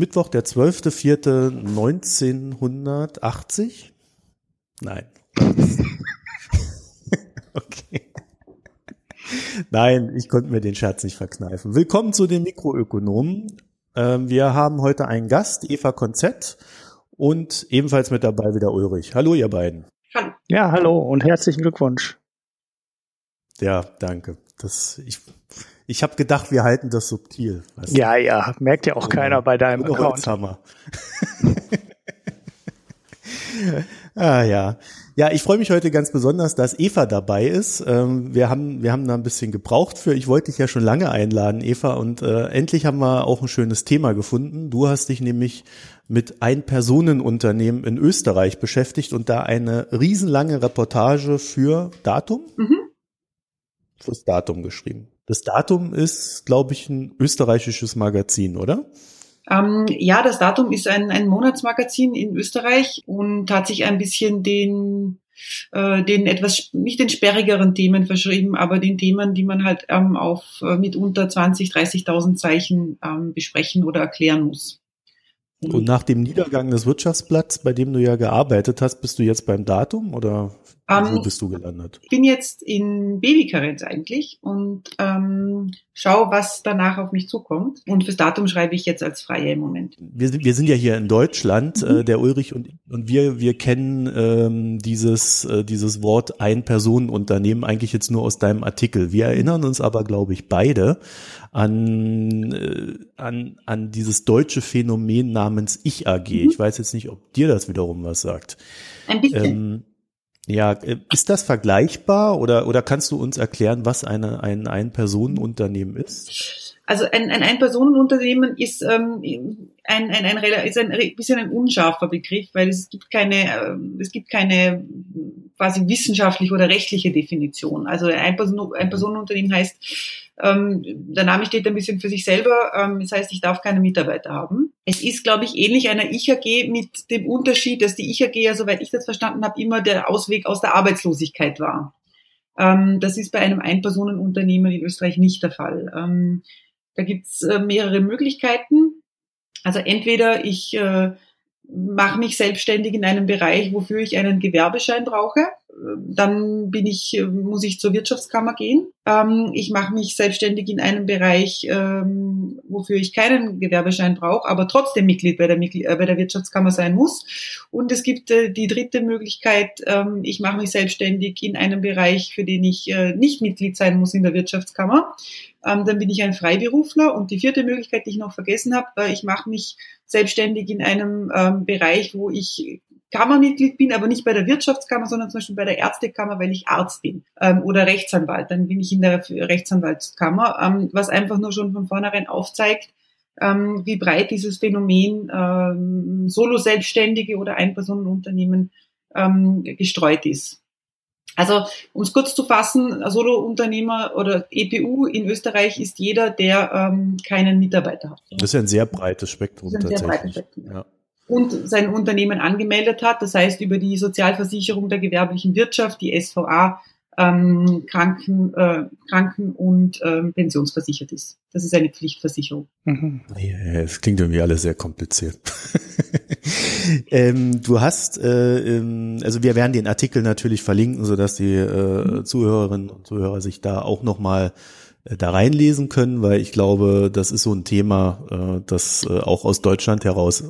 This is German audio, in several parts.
Mittwoch, der 12.04.1980. Nein. okay. Nein, ich konnte mir den Scherz nicht verkneifen. Willkommen zu den Mikroökonomen. Ähm, wir haben heute einen Gast, Eva Konzett, und ebenfalls mit dabei wieder Ulrich. Hallo, ihr beiden. Hallo. Ja, hallo und herzlichen Glückwunsch. Ja, danke. Das, ich, ich habe gedacht, wir halten das subtil. Ja, ja, merkt ja auch oh, keiner bei deinem Account. ah ja. Ja, ich freue mich heute ganz besonders, dass Eva dabei ist. Ähm, wir haben wir haben da ein bisschen gebraucht für. Ich wollte dich ja schon lange einladen, Eva, und äh, endlich haben wir auch ein schönes Thema gefunden. Du hast dich nämlich mit Ein-Personen-Unternehmen in Österreich beschäftigt und da eine riesenlange Reportage für Datum? Mhm. Fürs Datum geschrieben. Das Datum ist, glaube ich, ein österreichisches Magazin, oder? Ähm, ja, das Datum ist ein, ein Monatsmagazin in Österreich und hat sich ein bisschen den äh, den etwas nicht den sperrigeren Themen verschrieben, aber den Themen, die man halt ähm, auf äh, mit unter 20, 30.000 Zeichen ähm, besprechen oder erklären muss. Und nach dem Niedergang des Wirtschaftsblatts, bei dem du ja gearbeitet hast, bist du jetzt beim Datum oder um, wo ähm, bist du gelandet? Ich bin jetzt in Babykarenz eigentlich und ähm, schau, was danach auf mich zukommt. Und fürs Datum schreibe ich jetzt als Freie im Moment. Wir, wir sind ja hier in Deutschland, mhm. äh, der Ulrich und, und wir, wir kennen ähm, dieses, äh, dieses Wort Ein-Personen-Unternehmen eigentlich jetzt nur aus deinem Artikel. Wir erinnern uns aber, glaube ich, beide an, äh, an, an dieses deutsche Phänomen namens Ich AG. Mhm. Ich weiß jetzt nicht, ob dir das wiederum was sagt. Ein bisschen. Ähm, ja, äh, ist das vergleichbar oder, oder kannst du uns erklären, was eine, ein Ein-Personen-Unternehmen ist? Also ein, ein Ein-Personen-Unternehmen ist, ähm, ein, ein, ein, ist ein bisschen ein unscharfer Begriff, weil es gibt keine, äh, es gibt keine quasi wissenschaftliche oder rechtliche Definition. Also ein, Person, ein Personenunternehmen heißt, ähm, der Name steht ein bisschen für sich selber. Ähm, das heißt, ich darf keine Mitarbeiter haben. Es ist, glaube ich, ähnlich einer Ich-AG mit dem Unterschied, dass die Ich-AG ja, soweit ich das verstanden habe, immer der Ausweg aus der Arbeitslosigkeit war. Ähm, das ist bei einem Ein-Personen-Unternehmen in Österreich nicht der Fall. Ähm, da gibt's äh, mehrere Möglichkeiten. Also entweder ich äh, mache mich selbstständig in einem Bereich, wofür ich einen Gewerbeschein brauche dann bin ich, äh, muss ich zur Wirtschaftskammer gehen. Ähm, ich mache mich selbstständig in einem Bereich, ähm, wofür ich keinen Gewerbeschein brauche, aber trotzdem Mitglied bei der, äh, Wirtschaftskammer sein muss. Und es gibt äh, die dritte Möglichkeit, ähm, ich mache mich selbstständig in einem Bereich, für den ich nicht Mitglied sein muss in der Wirtschaftskammer. Dann bin ich ein Freiberufler. Und die vierte Möglichkeit, die ich noch vergessen habe, ich mache mich selbstständig in einem Bereich, wo ich Kammermitglied bin, aber nicht bei der Wirtschaftskammer, sondern zum Beispiel bei der Ärztekammer, weil ich Arzt bin ähm, oder Rechtsanwalt. Dann bin ich in der Rechtsanwaltskammer, ähm, was einfach nur schon von vornherein aufzeigt, ähm, wie breit dieses Phänomen ähm, Solo-Selbstständige oder Einpersonenunternehmen ähm, gestreut ist. Also, um es kurz zu fassen, Solo-Unternehmer oder EPU in Österreich ist jeder, der ähm, keinen Mitarbeiter hat. Das ist ein sehr breites Spektrum das ist ein tatsächlich. Sehr breites Spektrum. Ja und sein Unternehmen angemeldet hat, das heißt über die Sozialversicherung der gewerblichen Wirtschaft, die SVA, ähm, Kranken, äh, Kranken- und ähm, pensionsversichert ist. Das ist eine Pflichtversicherung. Mhm. Ja, es klingt irgendwie alles sehr kompliziert. ähm, du hast, äh, ähm, also wir werden den Artikel natürlich verlinken, sodass die äh, mhm. Zuhörerinnen und Zuhörer sich da auch nochmal äh, da reinlesen können, weil ich glaube, das ist so ein Thema, äh, das äh, auch aus Deutschland heraus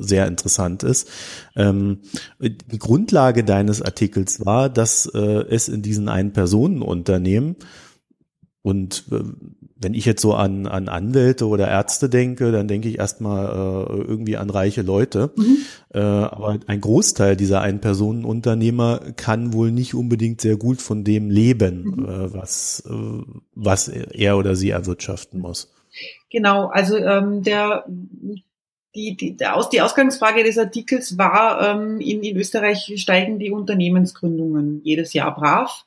sehr interessant ist. Ähm, die Grundlage deines Artikels war, dass äh, es in diesen einen Personenunternehmen und äh, wenn ich jetzt so an, an Anwälte oder Ärzte denke, dann denke ich erstmal äh, irgendwie an reiche Leute. Mhm. Äh, aber ein Großteil dieser Ein-Personen-Unternehmer kann wohl nicht unbedingt sehr gut von dem leben, mhm. äh, was, äh, was er oder sie erwirtschaften muss. Genau, also ähm, der die, die, die, Aus, die Ausgangsfrage des Artikels war, ähm, in, in Österreich steigen die Unternehmensgründungen jedes Jahr brav.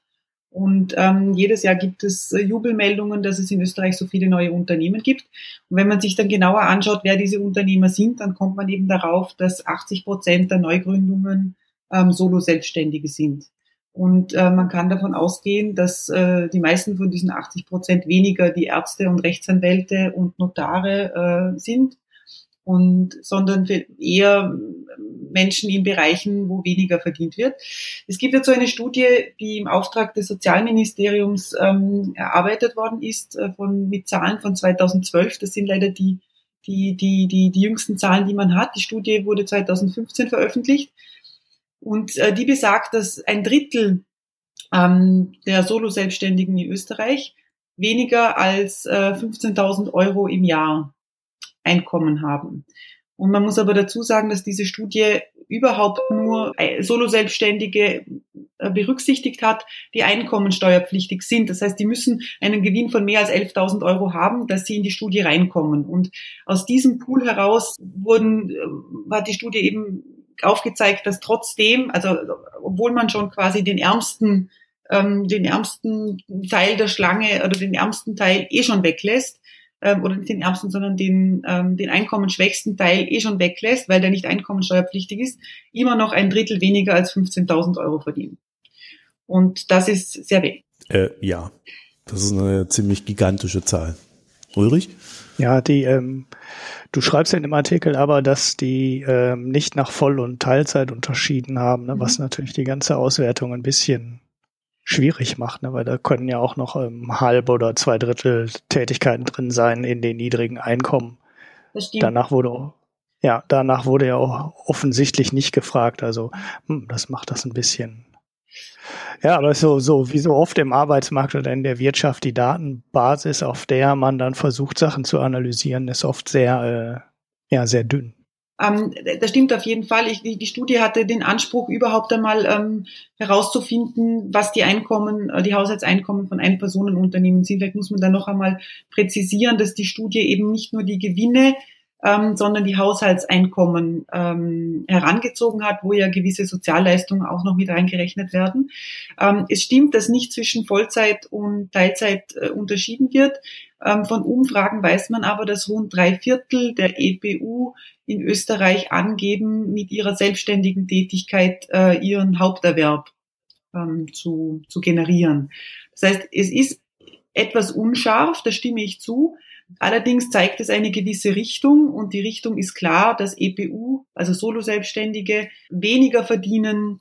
Und ähm, jedes Jahr gibt es äh, Jubelmeldungen, dass es in Österreich so viele neue Unternehmen gibt. Und wenn man sich dann genauer anschaut, wer diese Unternehmer sind, dann kommt man eben darauf, dass 80 Prozent der Neugründungen ähm, Solo-Selbstständige sind. Und äh, man kann davon ausgehen, dass äh, die meisten von diesen 80 Prozent weniger die Ärzte und Rechtsanwälte und Notare äh, sind, und sondern eher Menschen in Bereichen, wo weniger verdient wird. Es gibt jetzt so eine Studie, die im Auftrag des Sozialministeriums ähm, erarbeitet worden ist, äh, von, mit Zahlen von 2012. Das sind leider die, die, die, die, die jüngsten Zahlen, die man hat. Die Studie wurde 2015 veröffentlicht. Und äh, die besagt, dass ein Drittel ähm, der Solo-Selbstständigen in Österreich weniger als äh, 15.000 Euro im Jahr Einkommen haben. Und man muss aber dazu sagen, dass diese Studie überhaupt nur äh, Solo-Selbstständige äh, berücksichtigt hat, die einkommensteuerpflichtig sind. Das heißt, die müssen einen Gewinn von mehr als 11.000 Euro haben, dass sie in die Studie reinkommen. Und aus diesem Pool heraus wurden, äh, hat die Studie eben aufgezeigt, dass trotzdem, also obwohl man schon quasi den ärmsten, ähm, den ärmsten Teil der Schlange oder den ärmsten Teil eh schon weglässt, ähm, oder nicht den ärmsten, sondern den, ähm, den einkommensschwächsten Teil eh schon weglässt, weil der nicht einkommensteuerpflichtig ist, immer noch ein Drittel weniger als 15.000 Euro verdienen. Und das ist sehr wenig. Äh, ja, das ist eine ziemlich gigantische Zahl. Ulrich? Ja, die, ähm, du schreibst ja in dem Artikel aber, dass die ähm, nicht nach Voll- und Teilzeit unterschieden haben, ne, mhm. was natürlich die ganze Auswertung ein bisschen schwierig macht, ne? weil da können ja auch noch ähm, halbe oder zwei Drittel Tätigkeiten drin sein in den niedrigen Einkommen. Danach wurde ja, danach wurde ja auch offensichtlich nicht gefragt. Also hm, das macht das ein bisschen. Ja, aber so, so wie so oft im Arbeitsmarkt oder in der Wirtschaft, die Datenbasis, auf der man dann versucht, Sachen zu analysieren, ist oft sehr, äh, ja, sehr dünn. Ähm, das stimmt auf jeden Fall. Ich, die, die, Studie hatte den Anspruch, überhaupt einmal ähm, herauszufinden, was die Einkommen, äh, die Haushaltseinkommen von Ein-Personen-Unternehmen sind. Vielleicht muss man da noch einmal präzisieren, dass die Studie eben nicht nur die Gewinne ähm, sondern die Haushaltseinkommen ähm, herangezogen hat, wo ja gewisse Sozialleistungen auch noch mit reingerechnet werden. Ähm, es stimmt, dass nicht zwischen Vollzeit und Teilzeit äh, unterschieden wird. Ähm, von Umfragen weiß man aber, dass rund drei Viertel der EPU in Österreich angeben, mit ihrer selbstständigen Tätigkeit äh, ihren Haupterwerb ähm, zu, zu generieren. Das heißt, es ist etwas unscharf, da stimme ich zu. Allerdings zeigt es eine gewisse Richtung und die Richtung ist klar, dass EPU, also Solo-Selbstständige, weniger verdienen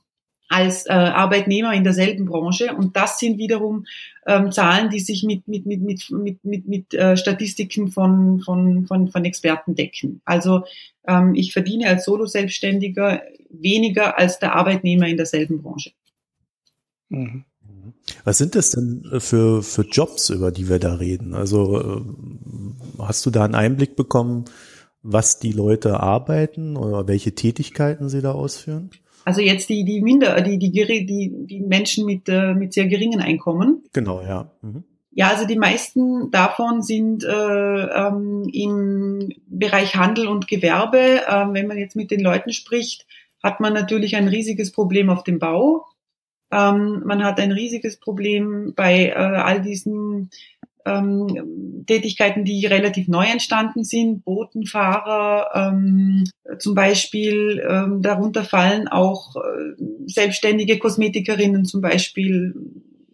als äh, Arbeitnehmer in derselben Branche. Und das sind wiederum ähm, Zahlen, die sich mit, mit, mit, mit, mit, mit, mit äh, Statistiken von, von, von, von Experten decken. Also ähm, ich verdiene als Solo-Selbstständiger weniger als der Arbeitnehmer in derselben Branche. Mhm. Was sind das denn für, für Jobs, über die wir da reden? Also äh, hast du da einen Einblick bekommen, was die Leute arbeiten oder welche Tätigkeiten sie da ausführen? Also jetzt die, die Minder, die, die, die, die Menschen mit, äh, mit sehr geringen Einkommen. Genau, ja. Mhm. Ja, also die meisten davon sind äh, ähm, im Bereich Handel und Gewerbe. Ähm, wenn man jetzt mit den Leuten spricht, hat man natürlich ein riesiges Problem auf dem Bau. Ähm, man hat ein riesiges Problem bei äh, all diesen ähm, Tätigkeiten, die relativ neu entstanden sind, Botenfahrer ähm, zum Beispiel. Ähm, darunter fallen auch äh, selbstständige Kosmetikerinnen zum Beispiel.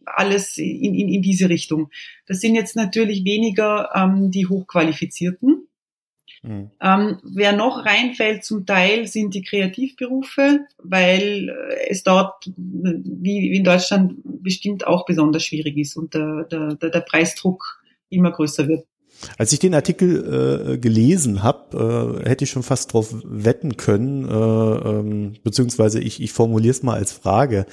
Alles in, in, in diese Richtung. Das sind jetzt natürlich weniger ähm, die Hochqualifizierten. Mhm. Ähm, wer noch reinfällt zum Teil sind die Kreativberufe, weil äh, es dort, wie in Deutschland, bestimmt auch besonders schwierig ist und der, der, der Preisdruck immer größer wird. Als ich den Artikel äh, gelesen habe, äh, hätte ich schon fast drauf wetten können, äh, ähm, beziehungsweise ich, ich formuliere es mal als Frage.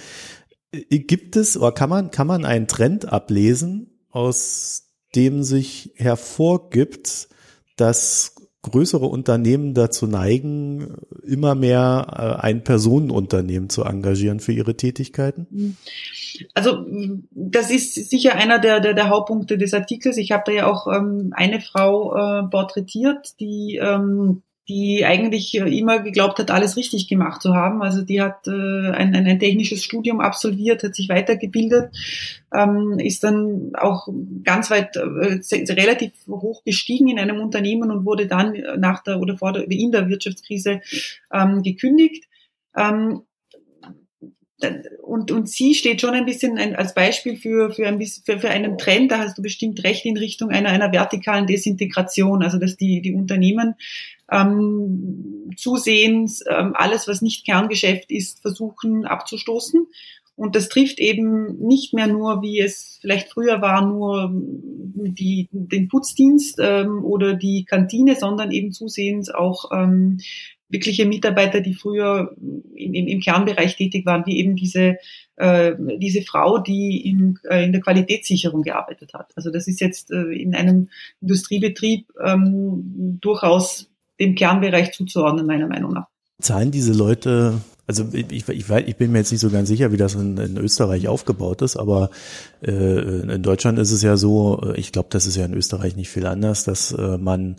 Äh, gibt es oder kann man, kann man einen Trend ablesen, aus dem sich hervorgibt, dass größere Unternehmen dazu neigen, immer mehr äh, ein Personenunternehmen zu engagieren für ihre Tätigkeiten? Also das ist sicher einer der, der, der Hauptpunkte des Artikels. Ich habe da ja auch ähm, eine Frau äh, porträtiert, die ähm, die eigentlich immer geglaubt hat, alles richtig gemacht zu haben. Also die hat äh, ein, ein, ein technisches Studium absolviert, hat sich weitergebildet, ähm, ist dann auch ganz weit äh, relativ hoch gestiegen in einem Unternehmen und wurde dann nach der oder vor der in der Wirtschaftskrise ähm, gekündigt. Ähm, und, und sie steht schon ein bisschen ein, als Beispiel für, für, ein für, für einen Trend, da hast du bestimmt recht, in Richtung einer, einer vertikalen Desintegration, also dass die, die Unternehmen ähm, zusehends ähm, alles, was nicht Kerngeschäft ist, versuchen abzustoßen. Und das trifft eben nicht mehr nur, wie es vielleicht früher war, nur die, den Putzdienst ähm, oder die Kantine, sondern eben zusehends auch ähm, wirkliche Mitarbeiter, die früher im, im, im Kernbereich tätig waren, wie eben diese, äh, diese Frau, die im, äh, in der Qualitätssicherung gearbeitet hat. Also das ist jetzt äh, in einem Industriebetrieb ähm, durchaus dem Kernbereich zuzuordnen, meiner Meinung nach. Zahlen diese Leute also ich, ich, ich, bin mir jetzt nicht so ganz sicher, wie das in, in Österreich aufgebaut ist, aber äh, in Deutschland ist es ja so, ich glaube, das ist ja in Österreich nicht viel anders, dass äh, man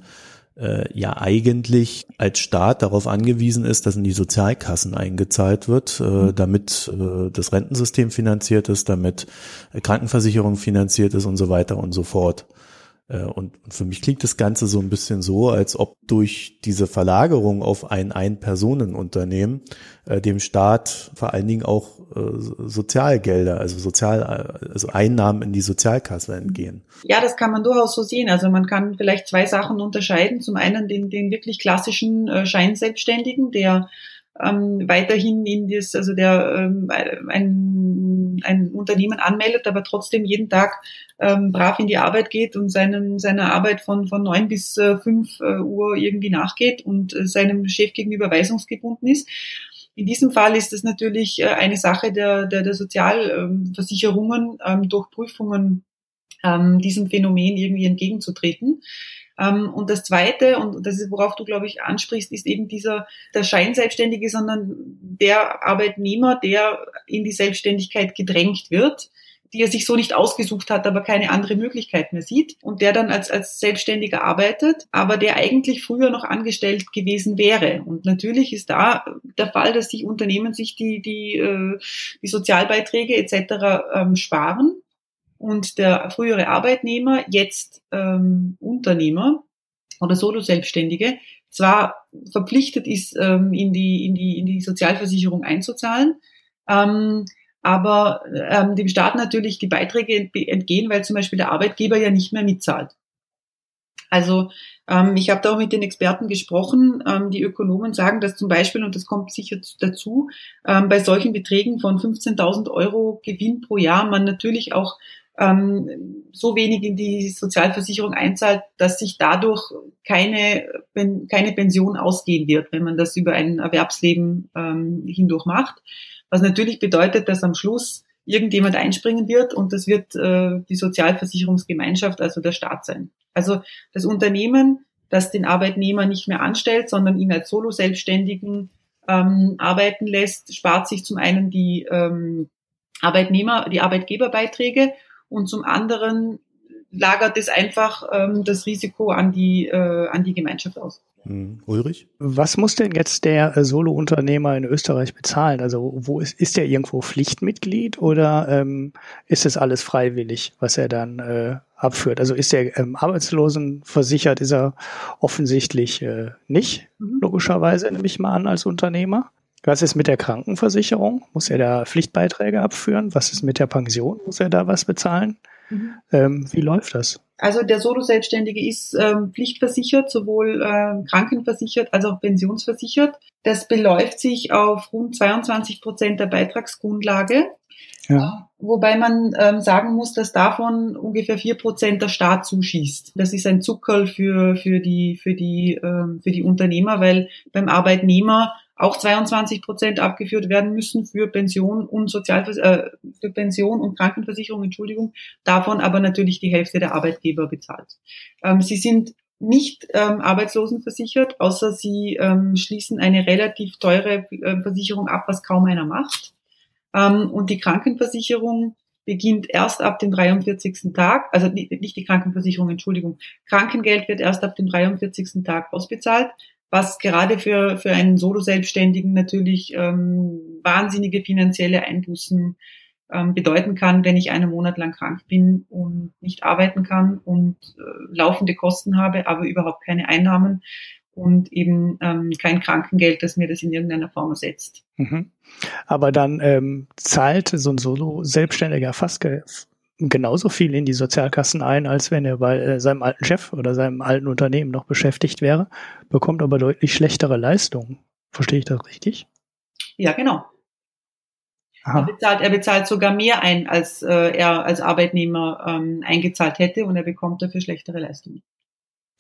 äh, ja eigentlich als Staat darauf angewiesen ist, dass in die Sozialkassen eingezahlt wird, äh, mhm. damit äh, das Rentensystem finanziert ist, damit Krankenversicherung finanziert ist und so weiter und so fort. Äh, und für mich klingt das Ganze so ein bisschen so, als ob durch diese Verlagerung auf ein Ein-Personen-Unternehmen äh, dem Staat vor allen Dingen auch äh, Sozialgelder, also Sozial, also Einnahmen in die Sozialkasse entgehen. Ja, das kann man durchaus so sehen. Also man kann vielleicht zwei Sachen unterscheiden. Zum einen den, den wirklich klassischen Scheinselbstständigen, der ähm, weiterhin in das, also der ähm, ein, ein Unternehmen anmeldet, aber trotzdem jeden Tag ähm, brav in die Arbeit geht und seinem, seiner Arbeit von, von neun bis äh, fünf äh, Uhr irgendwie nachgeht und äh, seinem Chef gegenüber weisungsgebunden ist. In diesem Fall ist es natürlich äh, eine Sache der, der, der Sozialversicherungen, ähm, durch Prüfungen ähm, diesem Phänomen irgendwie entgegenzutreten. Ähm, und das Zweite, und das ist, worauf du, glaube ich, ansprichst, ist eben dieser, der Scheinselbstständige, sondern der Arbeitnehmer, der in die Selbstständigkeit gedrängt wird, die er sich so nicht ausgesucht hat, aber keine andere Möglichkeit mehr sieht und der dann als, als Selbstständiger arbeitet, aber der eigentlich früher noch angestellt gewesen wäre. Und natürlich ist da der Fall, dass sich Unternehmen sich die, die, äh, die Sozialbeiträge etc. Ähm, sparen und der frühere Arbeitnehmer, jetzt ähm, Unternehmer oder Solo-Selbstständige, zwar verpflichtet ist, ähm, in, die, in, die, in die Sozialversicherung einzuzahlen, ähm, aber ähm, dem Staat natürlich die Beiträge entgehen, weil zum Beispiel der Arbeitgeber ja nicht mehr mitzahlt. Also ähm, ich habe da auch mit den Experten gesprochen. Ähm, die Ökonomen sagen, dass zum Beispiel, und das kommt sicher dazu, ähm, bei solchen Beträgen von 15.000 Euro Gewinn pro Jahr man natürlich auch ähm, so wenig in die Sozialversicherung einzahlt, dass sich dadurch keine, keine Pension ausgehen wird, wenn man das über ein Erwerbsleben ähm, hindurch macht. Was natürlich bedeutet, dass am Schluss irgendjemand einspringen wird und das wird äh, die Sozialversicherungsgemeinschaft, also der Staat sein. Also das Unternehmen, das den Arbeitnehmer nicht mehr anstellt, sondern ihn als Solo-Selbstständigen ähm, arbeiten lässt, spart sich zum einen die ähm, Arbeitnehmer, die Arbeitgeberbeiträge und zum anderen lagert es einfach ähm, das Risiko an die, äh, an die Gemeinschaft aus. Hm. Ulrich? Was muss denn jetzt der äh, Solo-Unternehmer in Österreich bezahlen? Also wo ist, ist der irgendwo Pflichtmitglied oder ähm, ist das alles freiwillig, was er dann äh, abführt? Also ist er ähm, Arbeitslosen versichert, ist er offensichtlich äh, nicht, mhm. logischerweise nehme ich mal an als Unternehmer. Was ist mit der Krankenversicherung? Muss er da Pflichtbeiträge abführen? Was ist mit der Pension? Muss er da was bezahlen? Mhm. Ähm, wie läuft das? Also der Solo-Selbstständige ist ähm, pflichtversichert, sowohl ähm, krankenversichert als auch pensionsversichert. Das beläuft sich auf rund 22 Prozent der Beitragsgrundlage. Ja. Wobei man ähm, sagen muss, dass davon ungefähr vier Prozent der Staat zuschießt. Das ist ein Zuckerl für, für, die, für, die, ähm, für die Unternehmer, weil beim Arbeitnehmer auch 22 Prozent abgeführt werden müssen für Pension und Sozialvers äh, für Pension und Krankenversicherung, Entschuldigung, davon aber natürlich die Hälfte der Arbeitgeber bezahlt. Ähm, sie sind nicht ähm, arbeitslosenversichert, außer sie ähm, schließen eine relativ teure äh, Versicherung ab, was kaum einer macht. Ähm, und die Krankenversicherung beginnt erst ab dem 43. Tag, also nicht die Krankenversicherung, Entschuldigung, Krankengeld wird erst ab dem 43. Tag ausbezahlt was gerade für, für einen Solo-Selbstständigen natürlich ähm, wahnsinnige finanzielle Einbußen ähm, bedeuten kann, wenn ich einen Monat lang krank bin und nicht arbeiten kann und äh, laufende Kosten habe, aber überhaupt keine Einnahmen und eben ähm, kein Krankengeld, das mir das in irgendeiner Form ersetzt. Mhm. Aber dann ähm, zahlt so ein Solo-Selbstständiger fast genauso viel in die Sozialkassen ein, als wenn er bei äh, seinem alten Chef oder seinem alten Unternehmen noch beschäftigt wäre, bekommt aber deutlich schlechtere Leistungen. Verstehe ich das richtig? Ja, genau. Er bezahlt, er bezahlt sogar mehr ein, als äh, er als Arbeitnehmer ähm, eingezahlt hätte und er bekommt dafür schlechtere Leistungen.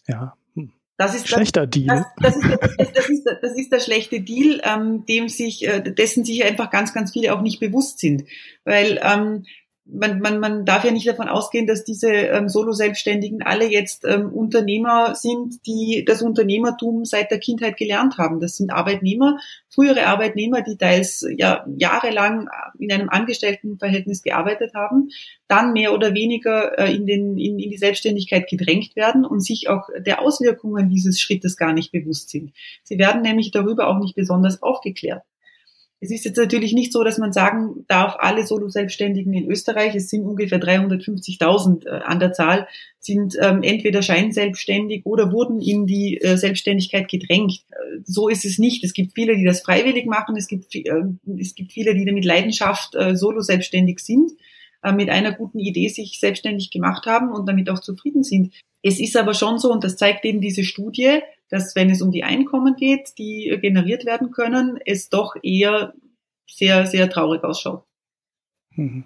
Ja. Hm. Das ist Schlechter das, Deal. Das, das, ist, das, das, ist, das ist der schlechte Deal, ähm, dem sich, äh, dessen sich einfach ganz, ganz viele auch nicht bewusst sind. Weil ähm, man, man, man darf ja nicht davon ausgehen, dass diese ähm, Solo-Selbstständigen alle jetzt ähm, Unternehmer sind, die das Unternehmertum seit der Kindheit gelernt haben. Das sind Arbeitnehmer, frühere Arbeitnehmer, die teils ja jahrelang in einem Angestelltenverhältnis gearbeitet haben, dann mehr oder weniger äh, in, den, in, in die Selbstständigkeit gedrängt werden und sich auch der Auswirkungen dieses Schrittes gar nicht bewusst sind. Sie werden nämlich darüber auch nicht besonders aufgeklärt. Es ist jetzt natürlich nicht so, dass man sagen darf, alle Solo-Selbstständigen in Österreich, es sind ungefähr 350.000 äh, an der Zahl, sind ähm, entweder scheinselbstständig oder wurden in die äh, Selbstständigkeit gedrängt. Äh, so ist es nicht. Es gibt viele, die das freiwillig machen. Es gibt, äh, es gibt viele, die mit Leidenschaft äh, solo-selbstständig sind, äh, mit einer guten Idee sich selbstständig gemacht haben und damit auch zufrieden sind. Es ist aber schon so, und das zeigt eben diese Studie, dass wenn es um die Einkommen geht, die generiert werden können, es doch eher sehr, sehr traurig ausschaut. Mhm.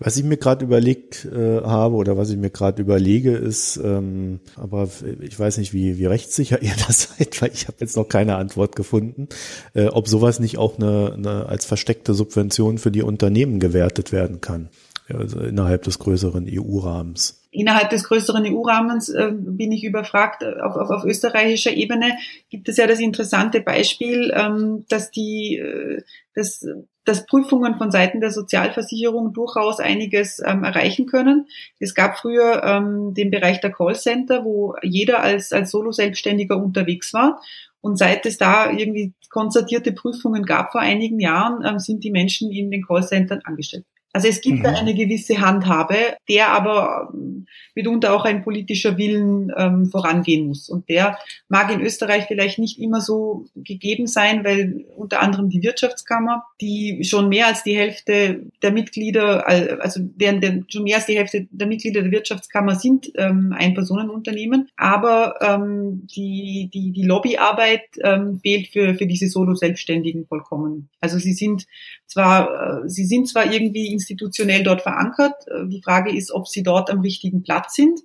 Was ich mir gerade überlegt äh, habe oder was ich mir gerade überlege ist, ähm, aber ich weiß nicht, wie, wie rechtssicher ihr das seid, weil ich habe jetzt noch keine Antwort gefunden, äh, ob sowas nicht auch eine, eine als versteckte Subvention für die Unternehmen gewertet werden kann, also innerhalb des größeren EU-Rahmens innerhalb des größeren EU-Rahmens äh, bin ich überfragt. Auf, auf, auf österreichischer Ebene gibt es ja das interessante Beispiel, ähm, dass die, äh, dass, dass Prüfungen von Seiten der Sozialversicherung durchaus einiges ähm, erreichen können. Es gab früher ähm, den Bereich der Callcenter, wo jeder als, als Solo-Selbstständiger unterwegs war. Und seit es da irgendwie konzertierte Prüfungen gab vor einigen Jahren, ähm, sind die Menschen in den Callcentern angestellt. Also es gibt mhm. da eine gewisse Handhabe, der aber ähm, mitunter auch ein politischer Willen ähm, vorangehen muss. Und der mag in Österreich vielleicht nicht immer so gegeben sein, weil unter anderem die Wirtschaftskammer, die schon mehr als die Hälfte der Mitglieder, also deren, deren schon mehr als die Hälfte der Mitglieder der Wirtschaftskammer sind ähm, Einpersonenunternehmen, aber ähm, die, die, die Lobbyarbeit ähm, fehlt für, für diese Solo-Selbstständigen vollkommen. Also sie sind zwar, äh, sie sind zwar irgendwie institutionell dort verankert. Äh, die Frage ist, ob sie dort am richtigen Platz sind,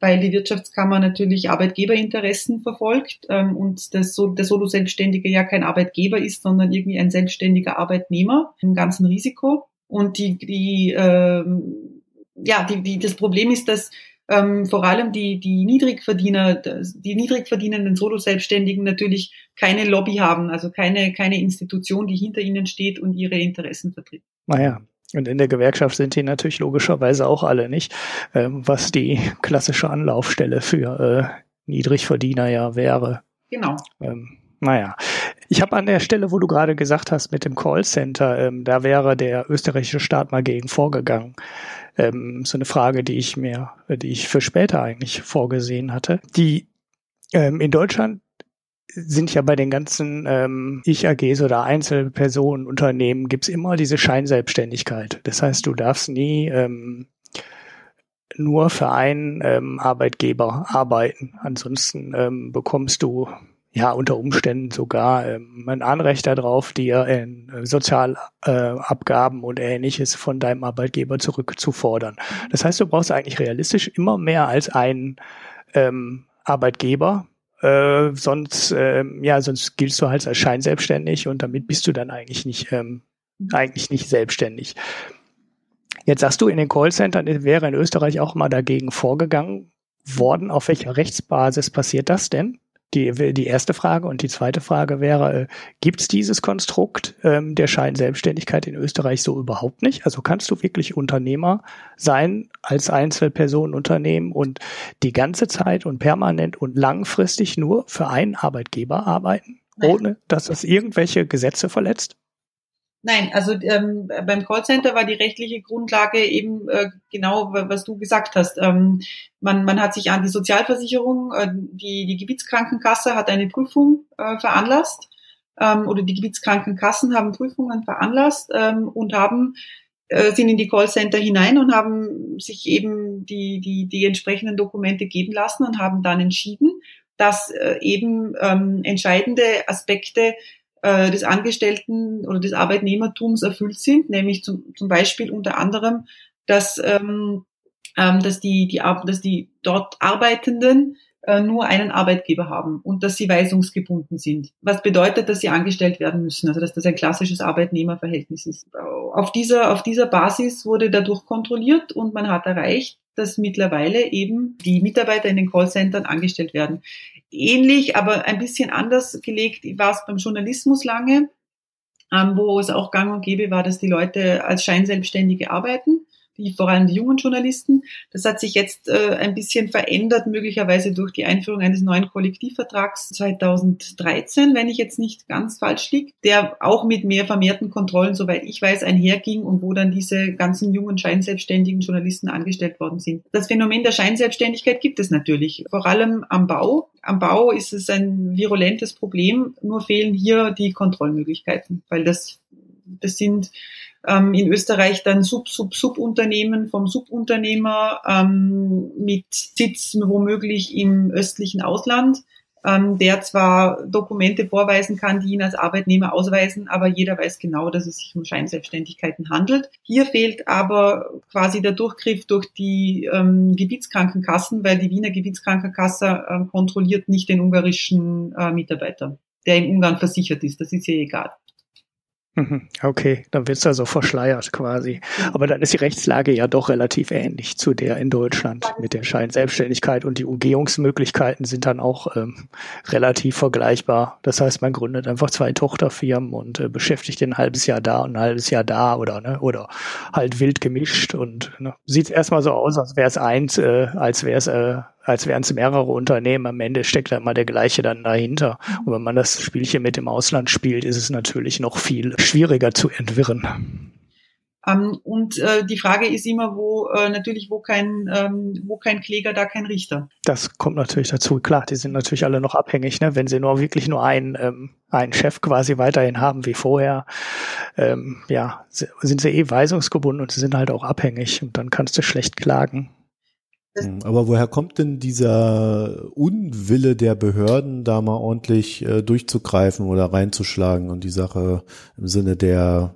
weil die Wirtschaftskammer natürlich Arbeitgeberinteressen verfolgt ähm, und das, der Solo-Selbstständige ja kein Arbeitgeber ist, sondern irgendwie ein selbstständiger Arbeitnehmer im ganzen Risiko. Und die, die, ähm, ja, die, die, das Problem ist, dass ähm, vor allem die, die Niedrigverdiener, die niedrig verdienenden Solo-Selbstständigen natürlich keine Lobby haben, also keine, keine Institution, die hinter ihnen steht und ihre Interessen vertritt. Naja, und in der Gewerkschaft sind die natürlich logischerweise auch alle nicht, ähm, was die klassische Anlaufstelle für äh, Niedrigverdiener ja wäre. Genau. Ähm, naja, ich habe an der Stelle, wo du gerade gesagt hast mit dem Callcenter, ähm, da wäre der österreichische Staat mal gegen vorgegangen. Ähm, so eine Frage, die ich mir, die ich für später eigentlich vorgesehen hatte. Die ähm, in Deutschland sind ja bei den ganzen ähm, Ich-AGs oder Einzelpersonenunternehmen gibt's immer diese Scheinselbstständigkeit. Das heißt, du darfst nie ähm, nur für einen ähm, Arbeitgeber arbeiten. Ansonsten ähm, bekommst du ja unter Umständen sogar ähm, ein Anrecht darauf, dir äh, Sozialabgaben äh, und ähnliches von deinem Arbeitgeber zurückzufordern. Das heißt, du brauchst eigentlich realistisch immer mehr als einen ähm, Arbeitgeber, äh, sonst, äh, ja, sonst giltst du halt als scheinselbstständig und damit bist du dann eigentlich nicht, ähm, eigentlich nicht selbstständig. Jetzt sagst du, in den Callcentern wäre in Österreich auch mal dagegen vorgegangen worden. Auf welcher Rechtsbasis passiert das denn? Die, die erste Frage und die zweite Frage wäre, äh, gibt es dieses Konstrukt ähm, der Scheinselbstständigkeit in Österreich so überhaupt nicht? Also kannst du wirklich Unternehmer sein als Einzelpersonenunternehmen und die ganze Zeit und permanent und langfristig nur für einen Arbeitgeber arbeiten, ohne dass das irgendwelche Gesetze verletzt? Nein, also ähm, beim Callcenter war die rechtliche Grundlage eben äh, genau, was du gesagt hast. Ähm, man, man hat sich an die Sozialversicherung, äh, die, die Gebietskrankenkasse hat eine Prüfung äh, veranlasst ähm, oder die Gebietskrankenkassen haben Prüfungen veranlasst ähm, und haben äh, sind in die Callcenter hinein und haben sich eben die, die, die entsprechenden Dokumente geben lassen und haben dann entschieden, dass äh, eben ähm, entscheidende Aspekte äh, des Angestellten oder des Arbeitnehmertums erfüllt sind, nämlich zum, zum Beispiel unter anderem, dass, ähm, ähm, dass, die, die, dass die dort Arbeitenden äh, nur einen Arbeitgeber haben und dass sie weisungsgebunden sind. Was bedeutet, dass sie angestellt werden müssen, also dass das ein klassisches Arbeitnehmerverhältnis ist. Auf dieser, auf dieser Basis wurde dadurch kontrolliert und man hat erreicht, dass mittlerweile eben die Mitarbeiter in den Callcentern angestellt werden. Ähnlich, aber ein bisschen anders gelegt war es beim Journalismus lange, ähm, wo es auch gang und gäbe war, dass die Leute als Scheinselbstständige arbeiten die, vor allem die jungen Journalisten. Das hat sich jetzt äh, ein bisschen verändert, möglicherweise durch die Einführung eines neuen Kollektivvertrags 2013, wenn ich jetzt nicht ganz falsch liege, der auch mit mehr vermehrten Kontrollen, soweit ich weiß, einherging und wo dann diese ganzen jungen scheinselbstständigen Journalisten angestellt worden sind. Das Phänomen der Scheinselbstständigkeit gibt es natürlich, vor allem am Bau. Am Bau ist es ein virulentes Problem, nur fehlen hier die Kontrollmöglichkeiten, weil das, das sind ähm, in Österreich dann Sub-Sub-Subunternehmen vom Subunternehmer ähm, mit Sitz womöglich im östlichen Ausland, ähm, der zwar Dokumente vorweisen kann, die ihn als Arbeitnehmer ausweisen, aber jeder weiß genau, dass es sich um Scheinselbstständigkeiten handelt. Hier fehlt aber quasi der Durchgriff durch die ähm, Gebietskrankenkassen, weil die Wiener Gebietskrankenkasse äh, kontrolliert nicht den ungarischen äh, Mitarbeiter, der in Ungarn versichert ist. Das ist ja egal. Mhm. Okay, dann wird's also verschleiert quasi. Aber dann ist die Rechtslage ja doch relativ ähnlich zu der in Deutschland mit der Scheinselbstständigkeit und die Umgehungsmöglichkeiten sind dann auch ähm, relativ vergleichbar. Das heißt, man gründet einfach zwei Tochterfirmen und äh, beschäftigt ein halbes Jahr da und ein halbes Jahr da oder ne, oder halt wild gemischt und ne, sieht erstmal so aus, als wäre es eins, äh, als wäre es äh, als wären es mehrere Unternehmen. Am Ende steckt da immer der gleiche dann dahinter. Und wenn man das Spielchen mit dem Ausland spielt, ist es natürlich noch viel schwieriger zu entwirren. Ähm, und äh, die Frage ist immer, wo äh, natürlich, wo kein, ähm, wo kein Kläger, da kein Richter. Das kommt natürlich dazu. Klar, die sind natürlich alle noch abhängig, ne? wenn sie nur wirklich nur einen, ähm, einen Chef quasi weiterhin haben wie vorher. Ähm, ja, sind sie eh weisungsgebunden und sie sind halt auch abhängig und dann kannst du schlecht klagen. Hm, aber woher kommt denn dieser Unwille der Behörden, da mal ordentlich äh, durchzugreifen oder reinzuschlagen und die Sache im Sinne der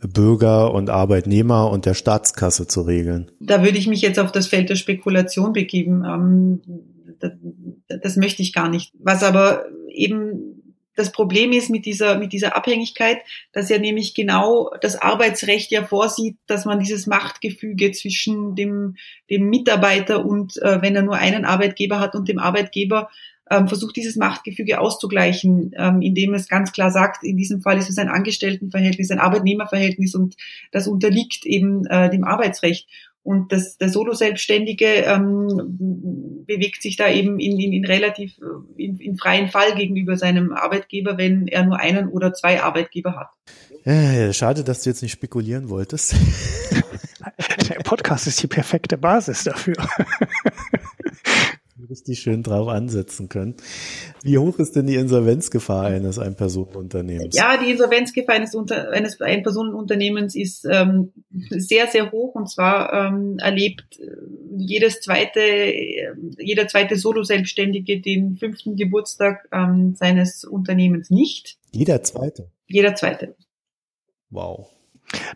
Bürger und Arbeitnehmer und der Staatskasse zu regeln? Da würde ich mich jetzt auf das Feld der Spekulation begeben. Ähm, das, das möchte ich gar nicht. Was aber eben das Problem ist mit dieser, mit dieser Abhängigkeit, dass ja nämlich genau das Arbeitsrecht ja vorsieht, dass man dieses Machtgefüge zwischen dem, dem Mitarbeiter und, äh, wenn er nur einen Arbeitgeber hat und dem Arbeitgeber, ähm, versucht dieses Machtgefüge auszugleichen, ähm, indem es ganz klar sagt, in diesem Fall ist es ein Angestelltenverhältnis, ein Arbeitnehmerverhältnis und das unterliegt eben äh, dem Arbeitsrecht. Und das, der Solo-Selbstständige ähm, bewegt sich da eben in, in, in relativ äh, in, in freien Fall gegenüber seinem Arbeitgeber, wenn er nur einen oder zwei Arbeitgeber hat. Ja, schade, dass du jetzt nicht spekulieren wolltest. Der Podcast ist die perfekte Basis dafür richtig schön drauf ansetzen können. Wie hoch ist denn die Insolvenzgefahr eines Einpersonenunternehmens? Ja, die Insolvenzgefahr eines, Unter eines Einpersonenunternehmens ist ähm, sehr, sehr hoch und zwar ähm, erlebt äh, jedes zweite, äh, jeder zweite Solo-Selbstständige den fünften Geburtstag ähm, seines Unternehmens nicht. Jeder zweite? Jeder zweite. Wow.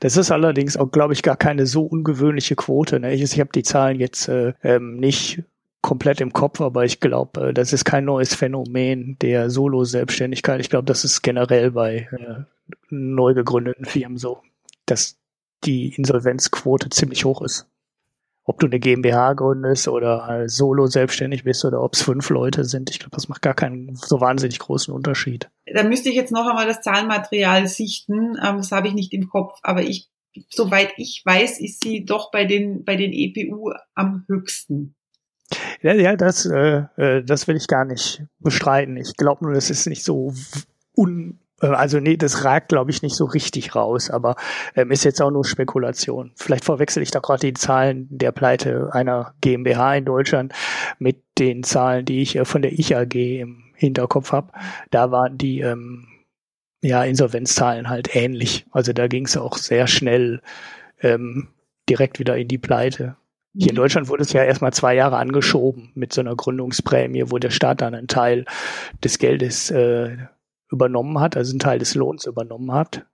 Das ist allerdings auch, glaube ich, gar keine so ungewöhnliche Quote. Ne? Ich, ich habe die Zahlen jetzt äh, ähm, nicht komplett im Kopf, aber ich glaube, äh, das ist kein neues Phänomen der Solo-Selbstständigkeit. Ich glaube, das ist generell bei äh, neu gegründeten Firmen so, dass die Insolvenzquote ziemlich hoch ist. Ob du eine GmbH gründest oder solo selbstständig bist oder ob es fünf Leute sind, ich glaube, das macht gar keinen so wahnsinnig großen Unterschied. Da müsste ich jetzt noch einmal das Zahlenmaterial sichten. Ähm, das habe ich nicht im Kopf, aber ich, soweit ich weiß, ist sie doch bei den bei den EPU am höchsten. Ja, ja, das, äh, äh, das will ich gar nicht bestreiten. Ich glaube nur, das ist nicht so un, äh, also nee, das ragt, glaube ich, nicht so richtig raus, aber ähm, ist jetzt auch nur Spekulation. Vielleicht verwechsel ich da gerade die Zahlen der Pleite einer GmbH in Deutschland mit den Zahlen, die ich äh, von der Ich AG im Hinterkopf habe. Da waren die ähm, ja Insolvenzzahlen halt ähnlich. Also da ging es auch sehr schnell ähm, direkt wieder in die Pleite. Hier in. Deutschland wurde es ja erstmal zwei Jahre angeschoben mit so einer Gründungsprämie, wo der Staat dann einen Teil des Geldes äh, übernommen hat, also einen Teil des Lohns übernommen hat,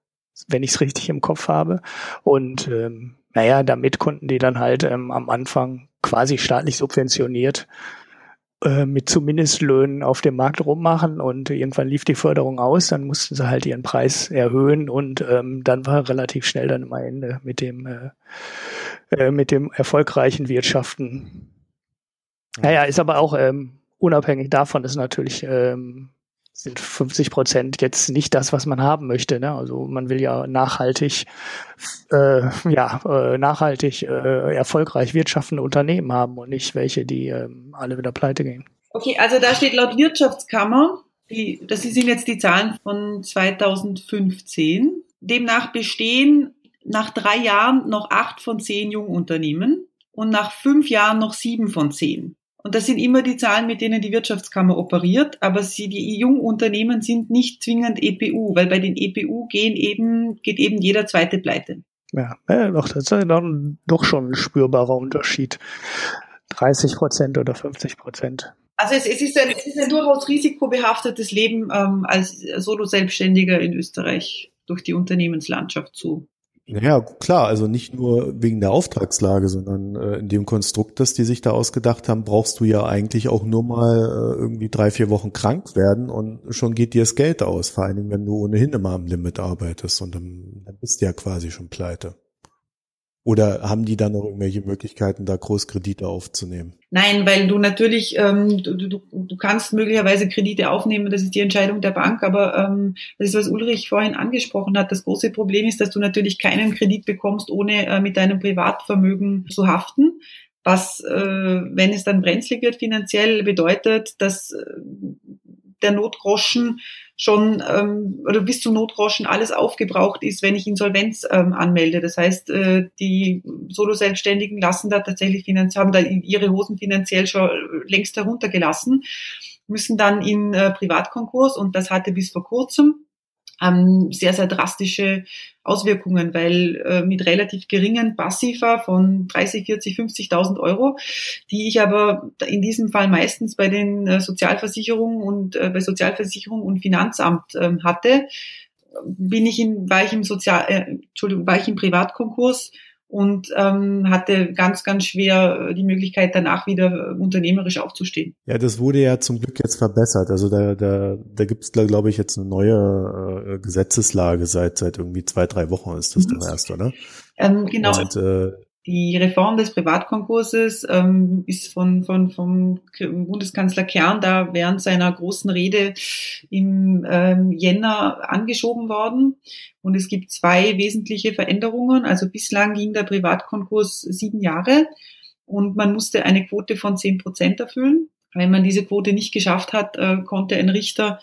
wenn ich es richtig im Kopf habe. Und ähm, naja, damit konnten die dann halt ähm, am Anfang quasi staatlich subventioniert äh, mit zumindest Löhnen auf dem Markt rummachen und irgendwann lief die Förderung aus, dann mussten sie halt ihren Preis erhöhen und ähm, dann war relativ schnell dann am Ende mit dem äh, äh, mit dem erfolgreichen Wirtschaften. Naja, ist aber auch ähm, unabhängig davon ist natürlich ähm, sind 50 Prozent jetzt nicht das, was man haben möchte. Ne? Also man will ja nachhaltig, äh, ja, äh, nachhaltig äh, erfolgreich wirtschaftende Unternehmen haben und nicht welche, die äh, alle wieder pleite gehen. Okay, also da steht laut Wirtschaftskammer, die, das sind jetzt die Zahlen von 2015. Demnach bestehen nach drei Jahren noch acht von zehn Jungunternehmen und nach fünf Jahren noch sieben von zehn. Und das sind immer die Zahlen, mit denen die Wirtschaftskammer operiert, aber sie, die Jungunternehmen sind nicht zwingend EPU, weil bei den EPU gehen eben, geht eben jeder zweite pleite. Ja, ja doch, das ist dann doch schon ein spürbarer Unterschied. 30 Prozent oder 50 Prozent. Also es, es, ist ein, es ist ein durchaus risikobehaftetes Leben ähm, als Solo-Selbstständiger in Österreich durch die Unternehmenslandschaft zu ja, klar, also nicht nur wegen der Auftragslage, sondern äh, in dem Konstrukt, das die sich da ausgedacht haben, brauchst du ja eigentlich auch nur mal äh, irgendwie drei, vier Wochen krank werden und schon geht dir das Geld aus, vor allen Dingen, wenn du ohnehin immer am Limit arbeitest und dann, dann bist du ja quasi schon pleite. Oder haben die dann noch irgendwelche Möglichkeiten, da Großkredite aufzunehmen? Nein, weil du natürlich, ähm, du, du, du kannst möglicherweise Kredite aufnehmen, das ist die Entscheidung der Bank, aber ähm, das ist, was Ulrich vorhin angesprochen hat. Das große Problem ist, dass du natürlich keinen Kredit bekommst, ohne äh, mit deinem Privatvermögen zu haften. Was, äh, wenn es dann brenzlig wird finanziell, bedeutet, dass äh, der Notgroschen schon ähm, oder bis zum Notgroschen alles aufgebraucht ist, wenn ich Insolvenz ähm, anmelde. Das heißt, äh, die Solo-Selbstständigen lassen da tatsächlich finanziell, haben da ihre Hosen finanziell schon längst heruntergelassen, müssen dann in äh, Privatkonkurs und das hatte bis vor kurzem ähm, sehr, sehr drastische Auswirkungen, weil äh, mit relativ geringen Passiva von 30, 40, 50.000 Euro, die ich aber in diesem Fall meistens bei den äh, Sozialversicherungen und äh, bei Sozialversicherung und Finanzamt äh, hatte, bin ich in, war ich im Sozial, äh, Entschuldigung, war ich im Privatkonkurs und ähm, hatte ganz, ganz schwer äh, die Möglichkeit, danach wieder äh, unternehmerisch aufzustehen. Ja, das wurde ja zum Glück jetzt verbessert. Also da, da, da gibt es, glaube ich, jetzt eine neue äh, Gesetzeslage seit seit irgendwie zwei, drei Wochen ist das mhm. doch erst, oder? Ähm, genau. Und, äh, die Reform des Privatkonkurses ähm, ist von, von, vom Bundeskanzler Kern da während seiner großen Rede im ähm, Jänner angeschoben worden. Und es gibt zwei wesentliche Veränderungen. Also bislang ging der Privatkonkurs sieben Jahre und man musste eine Quote von zehn Prozent erfüllen. Wenn man diese Quote nicht geschafft hat, äh, konnte ein Richter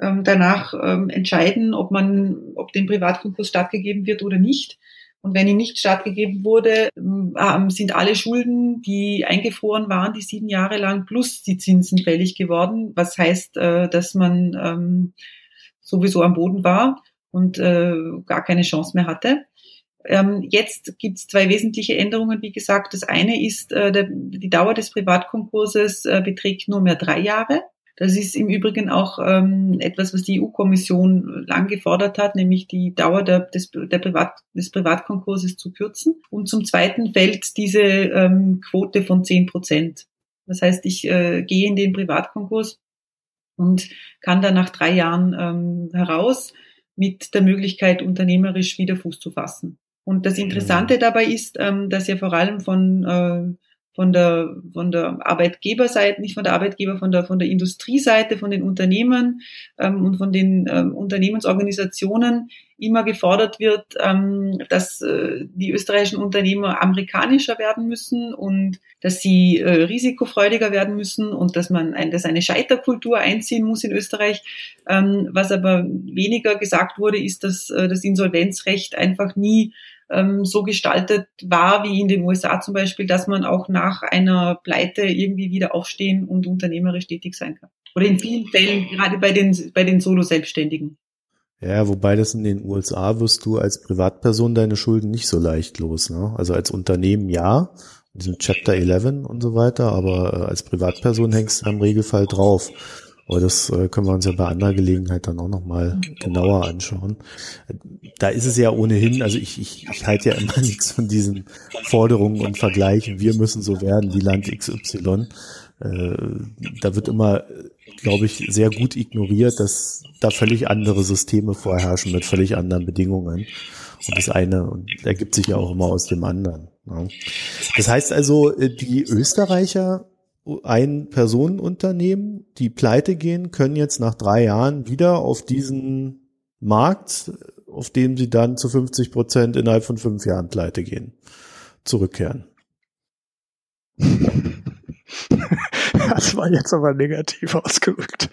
ähm, danach ähm, entscheiden, ob man, ob dem Privatkonkurs stattgegeben wird oder nicht. Und wenn ihm nicht stattgegeben wurde, ähm, sind alle Schulden, die eingefroren waren, die sieben Jahre lang, plus die Zinsen fällig geworden. Was heißt, äh, dass man ähm, sowieso am Boden war und äh, gar keine Chance mehr hatte. Ähm, jetzt gibt es zwei wesentliche Änderungen, wie gesagt. Das eine ist, äh, die Dauer des Privatkonkurses beträgt nur mehr drei Jahre. Das ist im Übrigen auch ähm, etwas, was die EU-Kommission lang gefordert hat, nämlich die Dauer der, des, der Privat, des Privatkonkurses zu kürzen. Und zum Zweiten fällt diese ähm, Quote von zehn Prozent. Das heißt, ich äh, gehe in den Privatkonkurs und kann dann nach drei Jahren ähm, heraus mit der Möglichkeit, unternehmerisch wieder Fuß zu fassen. Und das Interessante mhm. dabei ist, ähm, dass ja vor allem von äh, von der, von der Arbeitgeberseite, nicht von der Arbeitgeber, von der, von der Industrieseite, von den Unternehmen ähm, und von den ähm, Unternehmensorganisationen immer gefordert wird, ähm, dass äh, die österreichischen Unternehmer amerikanischer werden müssen und dass sie äh, risikofreudiger werden müssen und dass man ein, dass eine Scheiterkultur einziehen muss in Österreich. Ähm, was aber weniger gesagt wurde, ist, dass äh, das Insolvenzrecht einfach nie ähm, so gestaltet war wie in den USA zum Beispiel, dass man auch nach einer Pleite irgendwie wieder aufstehen und unternehmerisch tätig sein kann. Oder in vielen Fällen, gerade bei den, bei den Solo-Selbstständigen. Ja, wobei das in den USA wirst du als Privatperson deine Schulden nicht so leicht los. Ne? Also als Unternehmen ja, in diesem Chapter 11 und so weiter, aber äh, als Privatperson hängst du im Regelfall drauf. Aber das äh, können wir uns ja bei anderer Gelegenheit dann auch nochmal genauer anschauen. Da ist es ja ohnehin, also ich, ich, ich halte ja immer nichts von diesen Forderungen und Vergleichen. Wir müssen so werden wie Land XY. Äh, da wird immer, glaube ich, sehr gut ignoriert, dass da völlig andere Systeme vorherrschen mit völlig anderen Bedingungen. Und das eine ergibt sich ja auch immer aus dem anderen. Ja. Das heißt also, äh, die Österreicher ein Personenunternehmen, die pleite gehen, können jetzt nach drei Jahren wieder auf diesen Markt, auf dem sie dann zu 50 Prozent innerhalb von fünf Jahren pleite gehen, zurückkehren. Das war jetzt aber negativ ausgedrückt